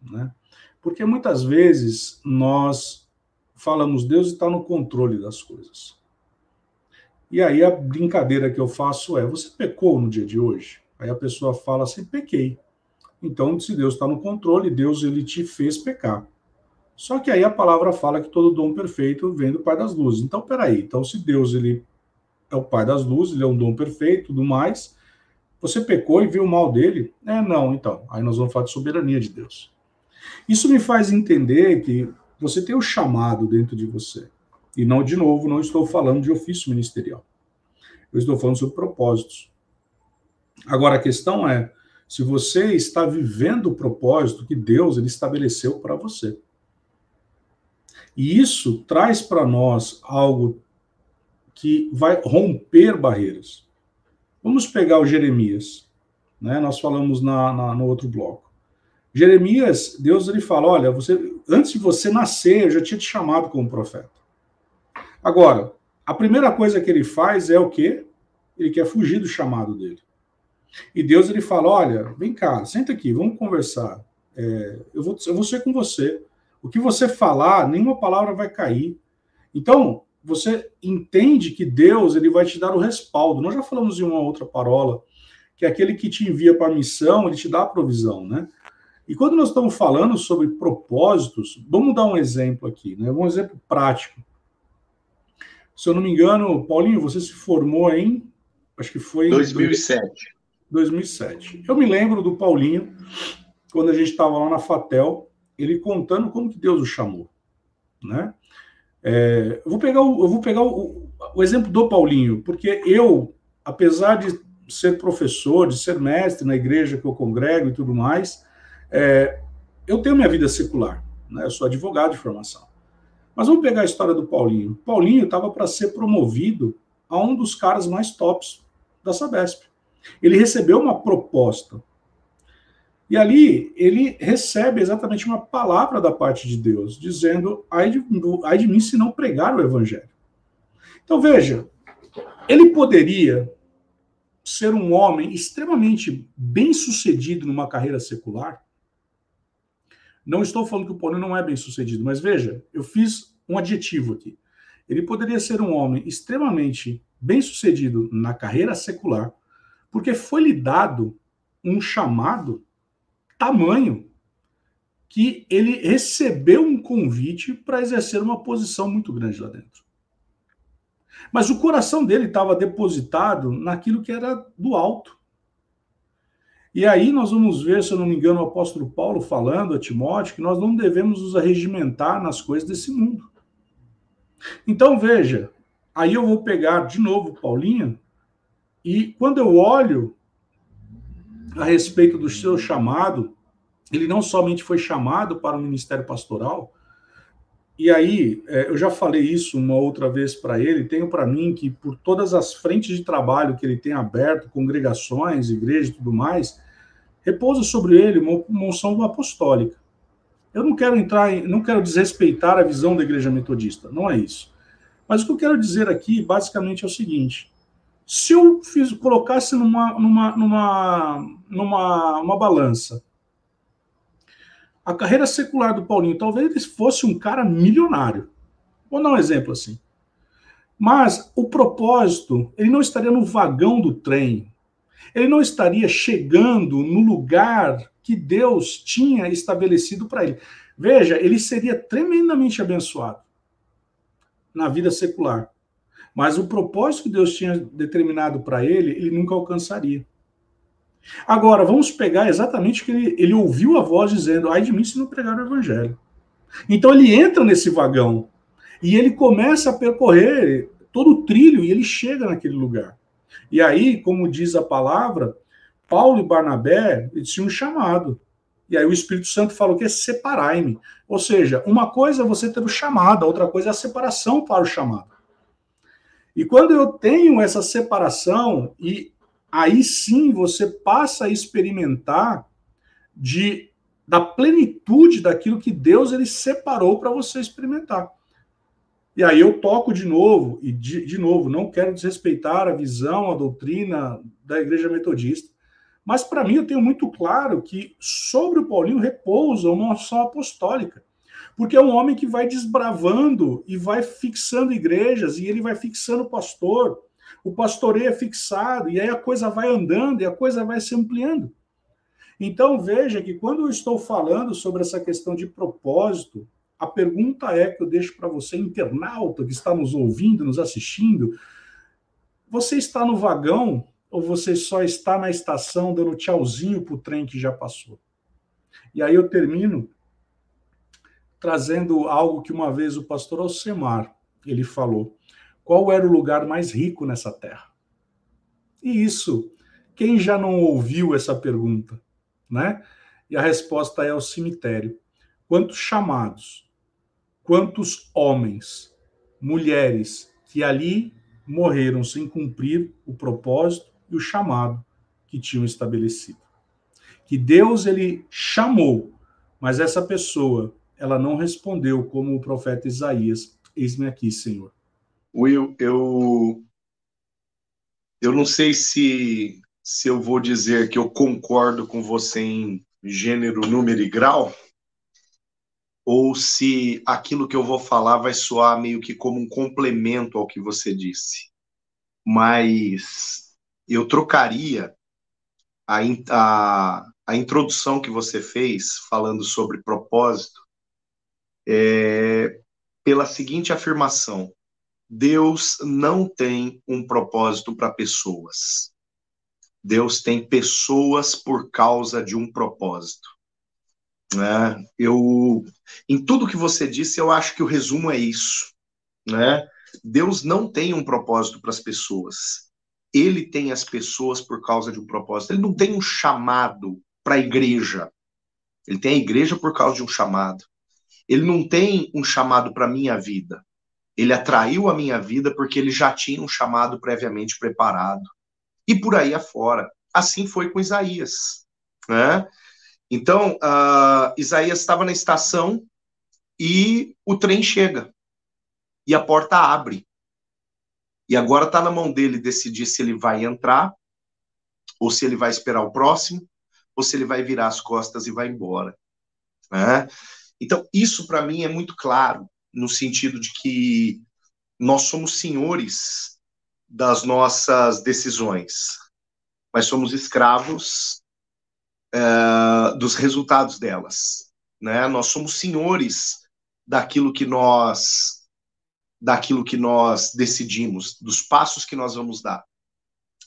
né? Porque muitas vezes nós falamos, Deus está no controle das coisas. E aí a brincadeira que eu faço é: você pecou no dia de hoje? Aí a pessoa fala assim: pequei. Então, se Deus está no controle, Deus ele te fez pecar. Só que aí a palavra fala que todo dom perfeito vem do Pai das Luzes. Então, peraí. Então, se Deus ele é o Pai das Luzes, ele é um dom perfeito, tudo mais, você pecou e viu o mal dele? É, não. Então, aí nós vamos falar de soberania de Deus. Isso me faz entender que você tem o chamado dentro de você. E não, de novo, não estou falando de ofício ministerial. Eu estou falando sobre propósitos. Agora, a questão é se você está vivendo o propósito que Deus ele estabeleceu para você. E isso traz para nós algo que vai romper barreiras. Vamos pegar o Jeremias, né? Nós falamos na, na, no outro bloco. Jeremias, Deus ele fala: olha, você antes de você nascer, eu já tinha te chamado como profeta. Agora, a primeira coisa que ele faz é o quê? Ele quer fugir do chamado dele. E Deus ele fala: olha, vem cá, senta aqui, vamos conversar. É, eu, vou, eu vou ser com você. O que você falar, nenhuma palavra vai cair. Então, você entende que Deus ele vai te dar o respaldo. Nós já falamos em uma outra parola, que é aquele que te envia para a missão, ele te dá a provisão, né? E quando nós estamos falando sobre propósitos, vamos dar um exemplo aqui, né? Um exemplo prático. Se eu não me engano, Paulinho, você se formou em acho que foi em 2007. 2007. Eu me lembro do Paulinho quando a gente estava lá na Fatel, ele contando como que Deus o chamou, né? É, eu vou pegar, o, eu vou pegar o, o, exemplo do Paulinho, porque eu, apesar de ser professor, de ser mestre na igreja que eu congrego e tudo mais, é, eu tenho minha vida secular, né? Eu sou advogado de formação. Mas vamos pegar a história do Paulinho. Paulinho estava para ser promovido a um dos caras mais tops da Sabesp. Ele recebeu uma proposta. E ali ele recebe exatamente uma palavra da parte de Deus, dizendo: ai de, ai de mim se não pregar o evangelho. Então veja, ele poderia ser um homem extremamente bem sucedido numa carreira secular, não estou falando que o Paulinho não é bem sucedido, mas veja, eu fiz um adjetivo aqui. Ele poderia ser um homem extremamente bem sucedido na carreira secular, porque foi lhe dado um chamado tamanho que ele recebeu um convite para exercer uma posição muito grande lá dentro. Mas o coração dele estava depositado naquilo que era do alto. E aí nós vamos ver, se eu não me engano, o apóstolo Paulo falando a Timóteo que nós não devemos nos arregimentar nas coisas desse mundo. Então veja, aí eu vou pegar de novo Paulinho, e quando eu olho a respeito do seu chamado, ele não somente foi chamado para o ministério pastoral, e aí, é, eu já falei isso uma outra vez para ele, tenho para mim que por todas as frentes de trabalho que ele tem aberto, congregações, igrejas e tudo mais, repousa sobre ele uma unção apostólica. Eu não quero entrar, em, não quero desrespeitar a visão da igreja metodista, não é isso. Mas o que eu quero dizer aqui, basicamente, é o seguinte: se eu fiz, colocasse numa, numa, numa, numa uma balança a carreira secular do Paulinho, talvez ele fosse um cara milionário. Vou dar um exemplo assim. Mas o propósito, ele não estaria no vagão do trem, ele não estaria chegando no lugar que Deus tinha estabelecido para ele. Veja, ele seria tremendamente abençoado na vida secular. Mas o propósito que Deus tinha determinado para ele, ele nunca alcançaria. Agora, vamos pegar exatamente que ele, ele ouviu a voz dizendo: ai de mim se não pregar o evangelho. Então ele entra nesse vagão e ele começa a percorrer todo o trilho e ele chega naquele lugar. E aí, como diz a palavra, Paulo e Barnabé eles tinham um chamado. E aí o Espírito Santo falou que é separai-me. Ou seja, uma coisa é você ter o chamado, a outra coisa é a separação para o chamado. E quando eu tenho essa separação, e aí sim você passa a experimentar de da plenitude daquilo que Deus ele separou para você experimentar. E aí eu toco de novo, e de, de novo, não quero desrespeitar a visão, a doutrina da Igreja Metodista, mas para mim eu tenho muito claro que sobre o Paulinho repousa uma ação apostólica. Porque é um homem que vai desbravando e vai fixando igrejas, e ele vai fixando o pastor. O pastoreio é fixado, e aí a coisa vai andando e a coisa vai se ampliando. Então veja que quando eu estou falando sobre essa questão de propósito, a pergunta é que eu deixo para você, internauta que está nos ouvindo, nos assistindo: você está no vagão ou você só está na estação dando tchauzinho para o trem que já passou? E aí eu termino trazendo algo que uma vez o pastor Alcemar ele falou. Qual era o lugar mais rico nessa terra? E isso, quem já não ouviu essa pergunta, né? E a resposta é o cemitério. Quantos chamados, quantos homens, mulheres que ali morreram sem cumprir o propósito e o chamado que tinham estabelecido. Que Deus ele chamou, mas essa pessoa, ela não respondeu como o profeta Isaías, eis-me aqui, Senhor. Will, eu eu não sei se se eu vou dizer que eu concordo com você em gênero, número e grau, ou se aquilo que eu vou falar vai soar meio que como um complemento ao que você disse. Mas eu trocaria a, a, a introdução que você fez, falando sobre propósito, é, pela seguinte afirmação: Deus não tem um propósito para pessoas. Deus tem pessoas por causa de um propósito. Né? Eu, em tudo que você disse, eu acho que o resumo é isso. Né? Deus não tem um propósito para as pessoas. Ele tem as pessoas por causa de um propósito. Ele não tem um chamado para a igreja. Ele tem a igreja por causa de um chamado. Ele não tem um chamado para minha vida. Ele atraiu a minha vida porque ele já tinha um chamado previamente preparado. E por aí afora. Assim foi com Isaías. Né? Então, uh, Isaías estava na estação e o trem chega. E a porta abre. E agora está na mão dele decidir se ele vai entrar, ou se ele vai esperar o próximo, ou se ele vai virar as costas e vai embora. Né? Então, isso para mim é muito claro, no sentido de que nós somos senhores das nossas decisões, mas somos escravos uh, dos resultados delas. Né? Nós somos senhores daquilo que nós daquilo que nós decidimos, dos passos que nós vamos dar.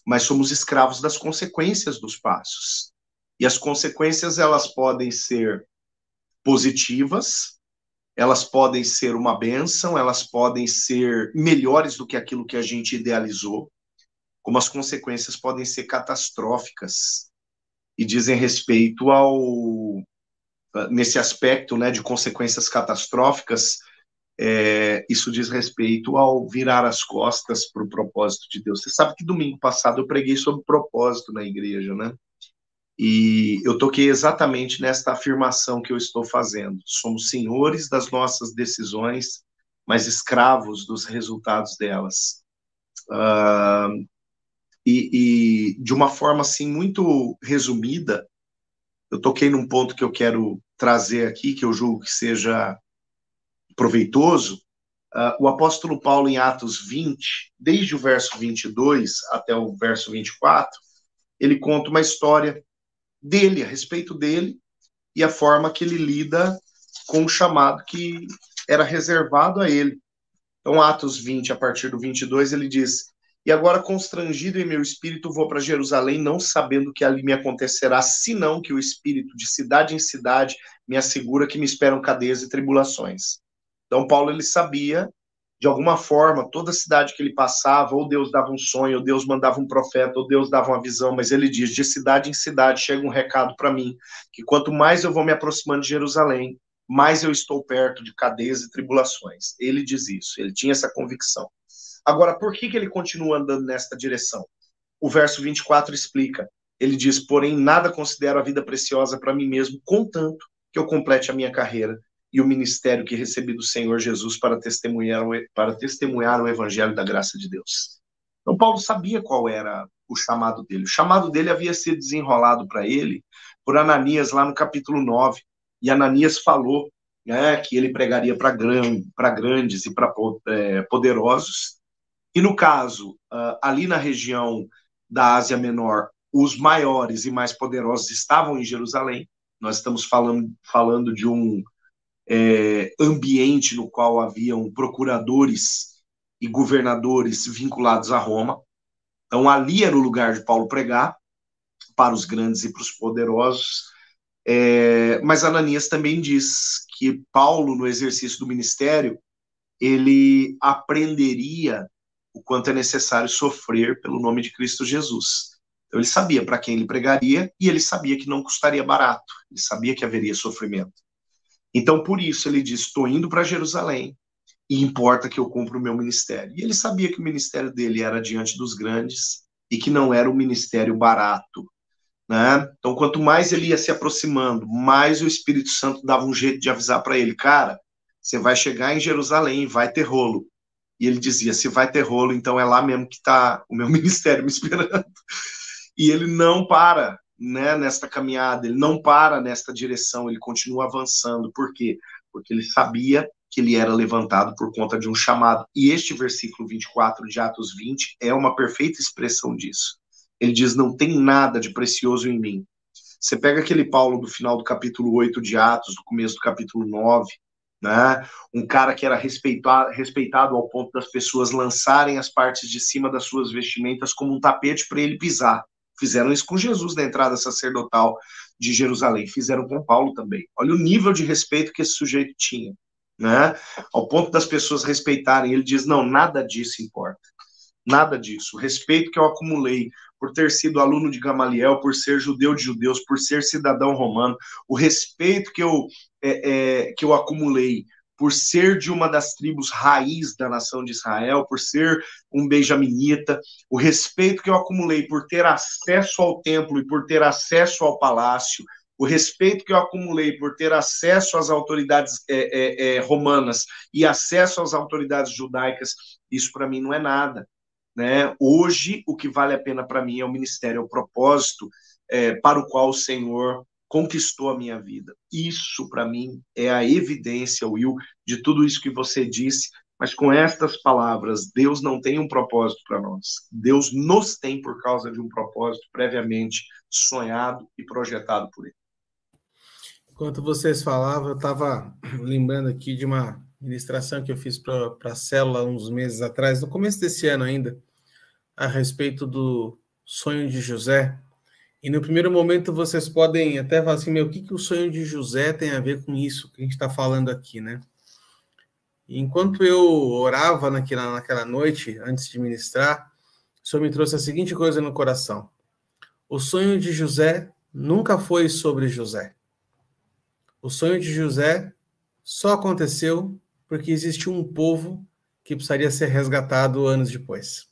Mas somos escravos das consequências dos passos. E as consequências elas podem ser positivas, elas podem ser uma benção, elas podem ser melhores do que aquilo que a gente idealizou, como as consequências podem ser catastróficas e dizem respeito ao nesse aspecto, né, de consequências catastróficas, é, isso diz respeito ao virar as costas para o propósito de Deus. Você sabe que domingo passado eu preguei sobre propósito na igreja, né? E eu toquei exatamente nesta afirmação que eu estou fazendo. Somos senhores das nossas decisões, mas escravos dos resultados delas. Uh, e, e, de uma forma assim muito resumida, eu toquei num ponto que eu quero trazer aqui, que eu julgo que seja proveitoso. Uh, o apóstolo Paulo, em Atos 20, desde o verso 22 até o verso 24, ele conta uma história dele, a respeito dele, e a forma que ele lida com o chamado que era reservado a ele. Então, Atos 20, a partir do 22, ele diz: E agora, constrangido em meu espírito, vou para Jerusalém, não sabendo que ali me acontecerá, senão que o espírito, de cidade em cidade, me assegura que me esperam cadeias e tribulações. Então, Paulo, ele sabia de alguma forma, toda cidade que ele passava, ou Deus dava um sonho, ou Deus mandava um profeta, ou Deus dava uma visão, mas ele diz: de cidade em cidade chega um recado para mim, que quanto mais eu vou me aproximando de Jerusalém, mais eu estou perto de cadeias e tribulações. Ele diz isso, ele tinha essa convicção. Agora, por que, que ele continua andando nesta direção? O verso 24 explica. Ele diz: Porém, nada considero a vida preciosa para mim mesmo, contanto que eu complete a minha carreira e o ministério que recebi do Senhor Jesus para testemunhar, para testemunhar o evangelho da graça de Deus. Então, Paulo sabia qual era o chamado dele. O chamado dele havia sido desenrolado para ele por Ananias, lá no capítulo 9. E Ananias falou né, que ele pregaria para gran, grandes e para é, poderosos. E no caso, uh, ali na região da Ásia Menor, os maiores e mais poderosos estavam em Jerusalém. Nós estamos falando, falando de um é, ambiente no qual haviam procuradores e governadores vinculados a Roma. Então, ali era o lugar de Paulo pregar, para os grandes e para os poderosos. É, mas Ananias também diz que Paulo, no exercício do ministério, ele aprenderia o quanto é necessário sofrer pelo nome de Cristo Jesus. Então, ele sabia para quem ele pregaria e ele sabia que não custaria barato, ele sabia que haveria sofrimento. Então, por isso, ele diz: Estou indo para Jerusalém e importa que eu cumpra o meu ministério. E ele sabia que o ministério dele era diante dos grandes e que não era um ministério barato. Né? Então, quanto mais ele ia se aproximando, mais o Espírito Santo dava um jeito de avisar para ele: Cara, você vai chegar em Jerusalém, vai ter rolo. E ele dizia: Se vai ter rolo, então é lá mesmo que está o meu ministério me esperando. E ele não para, né, nesta caminhada, ele não para nesta direção, ele continua avançando. Por quê? Porque ele sabia que ele era levantado por conta de um chamado. E este versículo 24 de Atos 20 é uma perfeita expressão disso. Ele diz: Não tem nada de precioso em mim. Você pega aquele Paulo do final do capítulo 8 de Atos, do começo do capítulo 9, né? Um cara que era respeitado, respeitado ao ponto das pessoas lançarem as partes de cima das suas vestimentas como um tapete para ele pisar. Fizeram isso com Jesus na entrada sacerdotal de Jerusalém, fizeram com Paulo também. Olha o nível de respeito que esse sujeito tinha, né? Ao ponto das pessoas respeitarem, ele diz: "Não, nada disso importa. Nada disso. O respeito que eu acumulei por ter sido aluno de Gamaliel, por ser judeu de judeus, por ser cidadão romano, o respeito que eu, é, é, que eu acumulei por ser de uma das tribos raiz da nação de Israel, por ser um benjaminita, o respeito que eu acumulei por ter acesso ao templo e por ter acesso ao palácio, o respeito que eu acumulei por ter acesso às autoridades é, é, é, romanas e acesso às autoridades judaicas, isso para mim não é nada. Né? Hoje, o que vale a pena para mim é o ministério, é o propósito é, para o qual o Senhor conquistou a minha vida. Isso, para mim, é a evidência, Will, de tudo isso que você disse. Mas com estas palavras, Deus não tem um propósito para nós. Deus nos tem por causa de um propósito previamente sonhado e projetado por Ele. Enquanto vocês falavam, eu estava lembrando aqui de uma ministração que eu fiz para a célula uns meses atrás, no começo desse ano ainda, a respeito do sonho de José. E no primeiro momento vocês podem até falar assim, meu, o que, que o sonho de José tem a ver com isso que a gente está falando aqui, né? E enquanto eu orava naquela, naquela noite, antes de ministrar, o Senhor me trouxe a seguinte coisa no coração. O sonho de José nunca foi sobre José. O sonho de José só aconteceu porque existiu um povo que precisaria ser resgatado anos depois.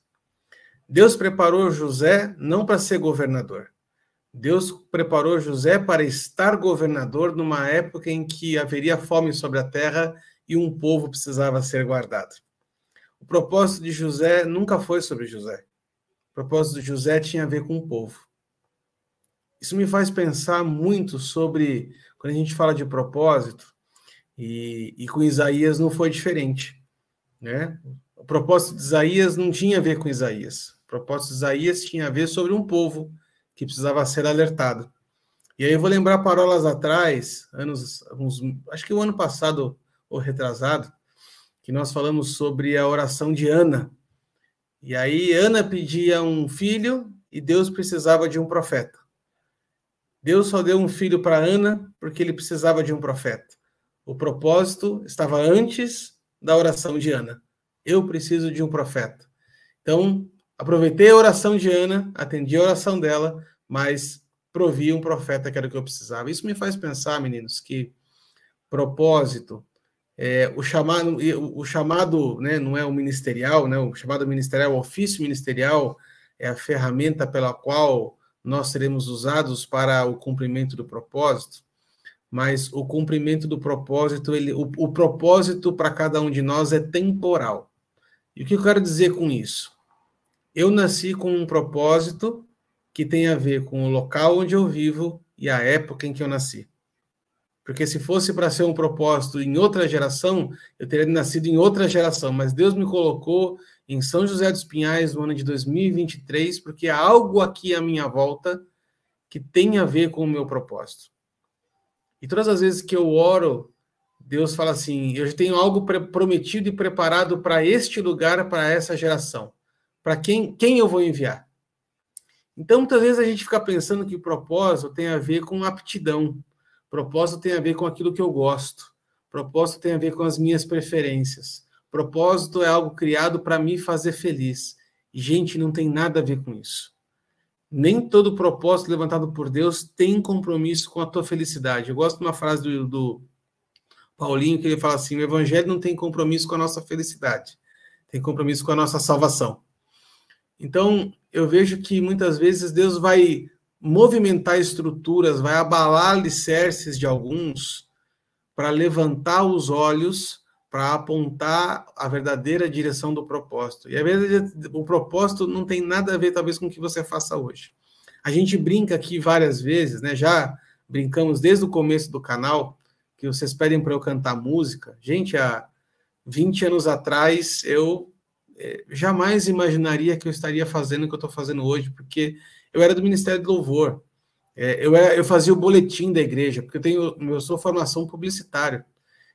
Deus preparou José não para ser governador. Deus preparou José para estar governador numa época em que haveria fome sobre a terra e um povo precisava ser guardado. O propósito de José nunca foi sobre José. O propósito de José tinha a ver com o povo. Isso me faz pensar muito sobre quando a gente fala de propósito, e, e com Isaías não foi diferente. Né? O propósito de Isaías não tinha a ver com Isaías. O propósito de Isaías tinha a ver sobre um povo que precisava ser alertado. E aí eu vou lembrar parolas atrás, anos, uns, acho que o ano passado ou retrasado, que nós falamos sobre a oração de Ana. E aí Ana pedia um filho e Deus precisava de um profeta. Deus só deu um filho para Ana porque ele precisava de um profeta. O propósito estava antes da oração de Ana. Eu preciso de um profeta. Então, Aproveitei a oração de Ana, atendi a oração dela, mas provi um profeta que era o que eu precisava. Isso me faz pensar, meninos, que propósito, é, o chamado, o chamado, né, não é o ministerial, né, o chamado ministerial, o ofício ministerial é a ferramenta pela qual nós seremos usados para o cumprimento do propósito, mas o cumprimento do propósito, ele, o, o propósito para cada um de nós é temporal. E o que eu quero dizer com isso? Eu nasci com um propósito que tem a ver com o local onde eu vivo e a época em que eu nasci. Porque se fosse para ser um propósito em outra geração, eu teria nascido em outra geração, mas Deus me colocou em São José dos Pinhais no ano de 2023, porque há algo aqui à minha volta que tem a ver com o meu propósito. E todas as vezes que eu oro, Deus fala assim: eu já tenho algo prometido e preparado para este lugar, para essa geração para quem, quem eu vou enviar. Então, muitas vezes a gente fica pensando que propósito tem a ver com aptidão, propósito tem a ver com aquilo que eu gosto, propósito tem a ver com as minhas preferências, propósito é algo criado para me fazer feliz. E, gente, não tem nada a ver com isso. Nem todo propósito levantado por Deus tem compromisso com a tua felicidade. Eu gosto de uma frase do, do Paulinho que ele fala assim: o evangelho não tem compromisso com a nossa felicidade, tem compromisso com a nossa salvação. Então, eu vejo que muitas vezes Deus vai movimentar estruturas, vai abalar alicerces de alguns para levantar os olhos, para apontar a verdadeira direção do propósito. E às vezes o propósito não tem nada a ver, talvez, com o que você faça hoje. A gente brinca aqui várias vezes, né? Já brincamos desde o começo do canal, que vocês pedem para eu cantar música. Gente, há 20 anos atrás eu jamais imaginaria que eu estaria fazendo o que eu estou fazendo hoje, porque eu era do Ministério do Louvor. É, eu, era, eu fazia o boletim da igreja, porque eu tenho, eu sou formação publicitária.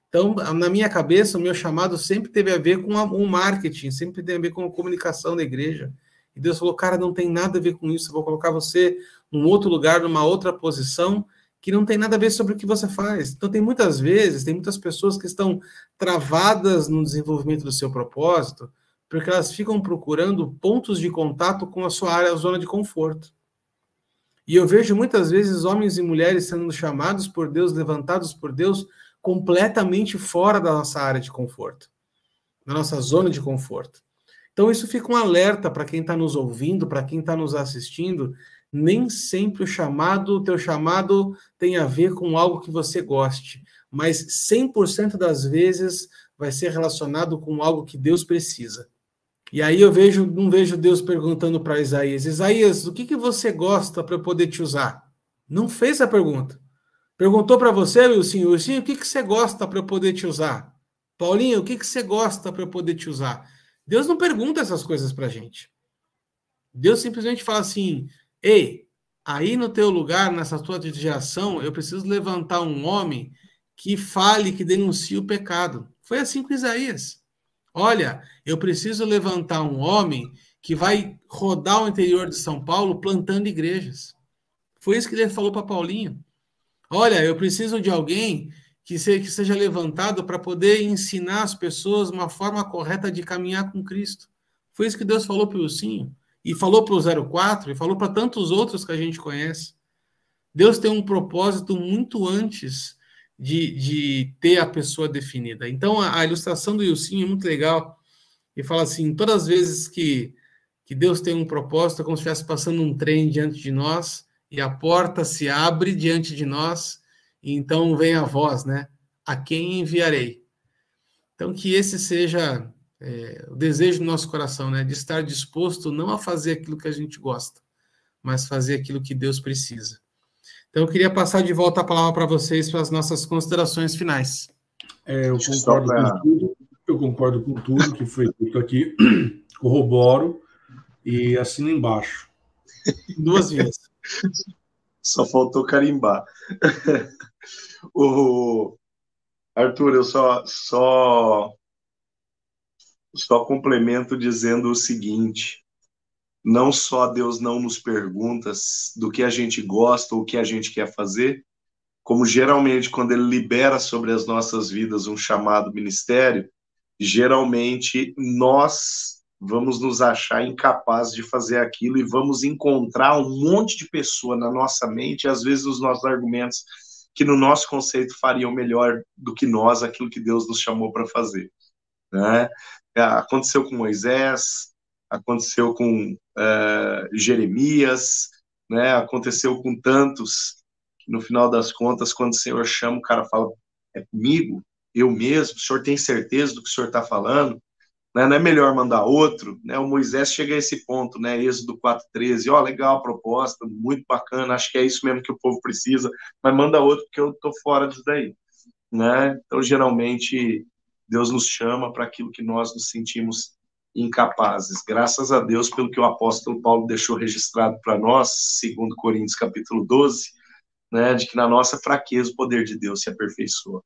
Então, na minha cabeça, o meu chamado sempre teve a ver com o marketing, sempre teve a ver com a comunicação da igreja. E Deus falou, cara, não tem nada a ver com isso, eu vou colocar você num outro lugar, numa outra posição, que não tem nada a ver sobre o que você faz. Então, tem muitas vezes, tem muitas pessoas que estão travadas no desenvolvimento do seu propósito, porque elas ficam procurando pontos de contato com a sua área, a zona de conforto. E eu vejo muitas vezes homens e mulheres sendo chamados por Deus, levantados por Deus, completamente fora da nossa área de conforto, da nossa zona de conforto. Então, isso fica um alerta para quem está nos ouvindo, para quem está nos assistindo. Nem sempre o chamado, o teu chamado tem a ver com algo que você goste, mas 100% das vezes vai ser relacionado com algo que Deus precisa. E aí eu vejo, não vejo Deus perguntando para Isaías: Isaías, o que, que você gosta para eu poder te usar? Não fez a pergunta. Perguntou para você, Wilson, Wilson, o que, que você gosta para eu poder te usar? Paulinho, o que, que você gosta para eu poder te usar? Deus não pergunta essas coisas para gente. Deus simplesmente fala assim: ei, aí no teu lugar, nessa tua geração, eu preciso levantar um homem que fale, que denuncie o pecado. Foi assim com Isaías. Olha, eu preciso levantar um homem que vai rodar o interior de São Paulo plantando igrejas. Foi isso que ele falou para Paulinho. Olha, eu preciso de alguém que, seja levantado para poder ensinar as pessoas uma forma correta de caminhar com Cristo. Foi isso que Deus falou para o Lucinho, e falou para o 04, e falou para tantos outros que a gente conhece. Deus tem um propósito muito antes de, de ter a pessoa definida. Então, a, a ilustração do Ilcinho é muito legal. E fala assim: todas as vezes que, que Deus tem um propósito, é como se estivesse passando um trem diante de nós, e a porta se abre diante de nós, e então vem a voz, né? A quem enviarei? Então, que esse seja é, o desejo do nosso coração, né? De estar disposto não a fazer aquilo que a gente gosta, mas fazer aquilo que Deus precisa. Então, eu queria passar de volta a palavra para vocês para as nossas considerações finais. É, eu, concordo com tudo, eu concordo com tudo que foi dito aqui, corroboro e assino embaixo. Duas vezes. Só faltou carimbar. o Arthur, eu só, só, só complemento dizendo o seguinte: não só Deus não nos pergunta do que a gente gosta ou o que a gente quer fazer, como geralmente quando ele libera sobre as nossas vidas um chamado ministério, geralmente nós vamos nos achar incapazes de fazer aquilo e vamos encontrar um monte de pessoa na nossa mente, às vezes os nossos argumentos que no nosso conceito fariam melhor do que nós aquilo que Deus nos chamou para fazer. Né? Aconteceu com Moisés, aconteceu com uh, Jeremias, né? aconteceu com tantos, que no final das contas, quando o Senhor chama, o cara fala, é comigo? Eu mesmo? O senhor tem certeza do que o senhor está falando? Né? Não é melhor mandar outro? Né? O Moisés chega a esse ponto, né? Êxodo 4.13, ó, oh, legal a proposta, muito bacana, acho que é isso mesmo que o povo precisa, mas manda outro porque eu estou fora disso daí. Né? Então, geralmente, Deus nos chama para aquilo que nós nos sentimos incapazes. Graças a Deus pelo que o apóstolo Paulo deixou registrado para nós, segundo Coríntios capítulo 12, né, de que na nossa fraqueza o poder de Deus se aperfeiçoa.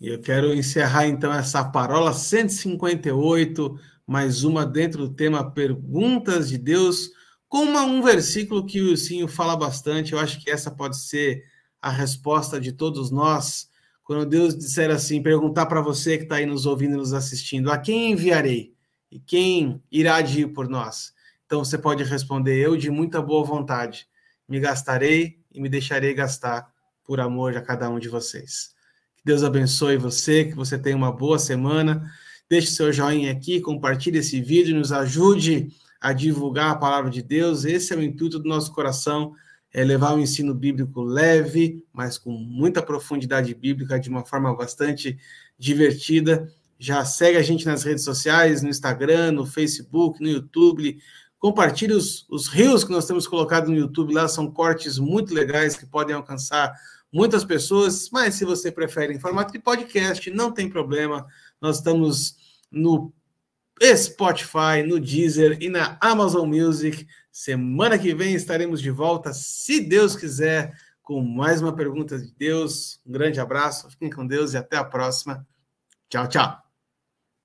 E eu quero encerrar então essa parola 158, mais uma dentro do tema Perguntas de Deus, com uma, um versículo que o Sinho fala bastante. Eu acho que essa pode ser a resposta de todos nós quando Deus disser assim, perguntar para você que está aí nos ouvindo e nos assistindo, a quem enviarei? E quem irá de ir por nós? Então você pode responder, eu de muita boa vontade, me gastarei e me deixarei gastar por amor a cada um de vocês. Que Deus abençoe você, que você tenha uma boa semana. Deixe seu joinha aqui, compartilhe esse vídeo, nos ajude a divulgar a palavra de Deus. Esse é o intuito do nosso coração é levar um ensino bíblico leve, mas com muita profundidade bíblica, de uma forma bastante divertida. Já segue a gente nas redes sociais, no Instagram, no Facebook, no YouTube. Compartilhe os rios que nós temos colocado no YouTube lá, são cortes muito legais que podem alcançar muitas pessoas, mas se você prefere em formato de podcast, não tem problema. Nós estamos no Spotify, no Deezer e na Amazon Music. Semana que vem estaremos de volta, se Deus quiser, com mais uma pergunta de Deus. Um grande abraço, fiquem com Deus e até a próxima. Tchau, tchau.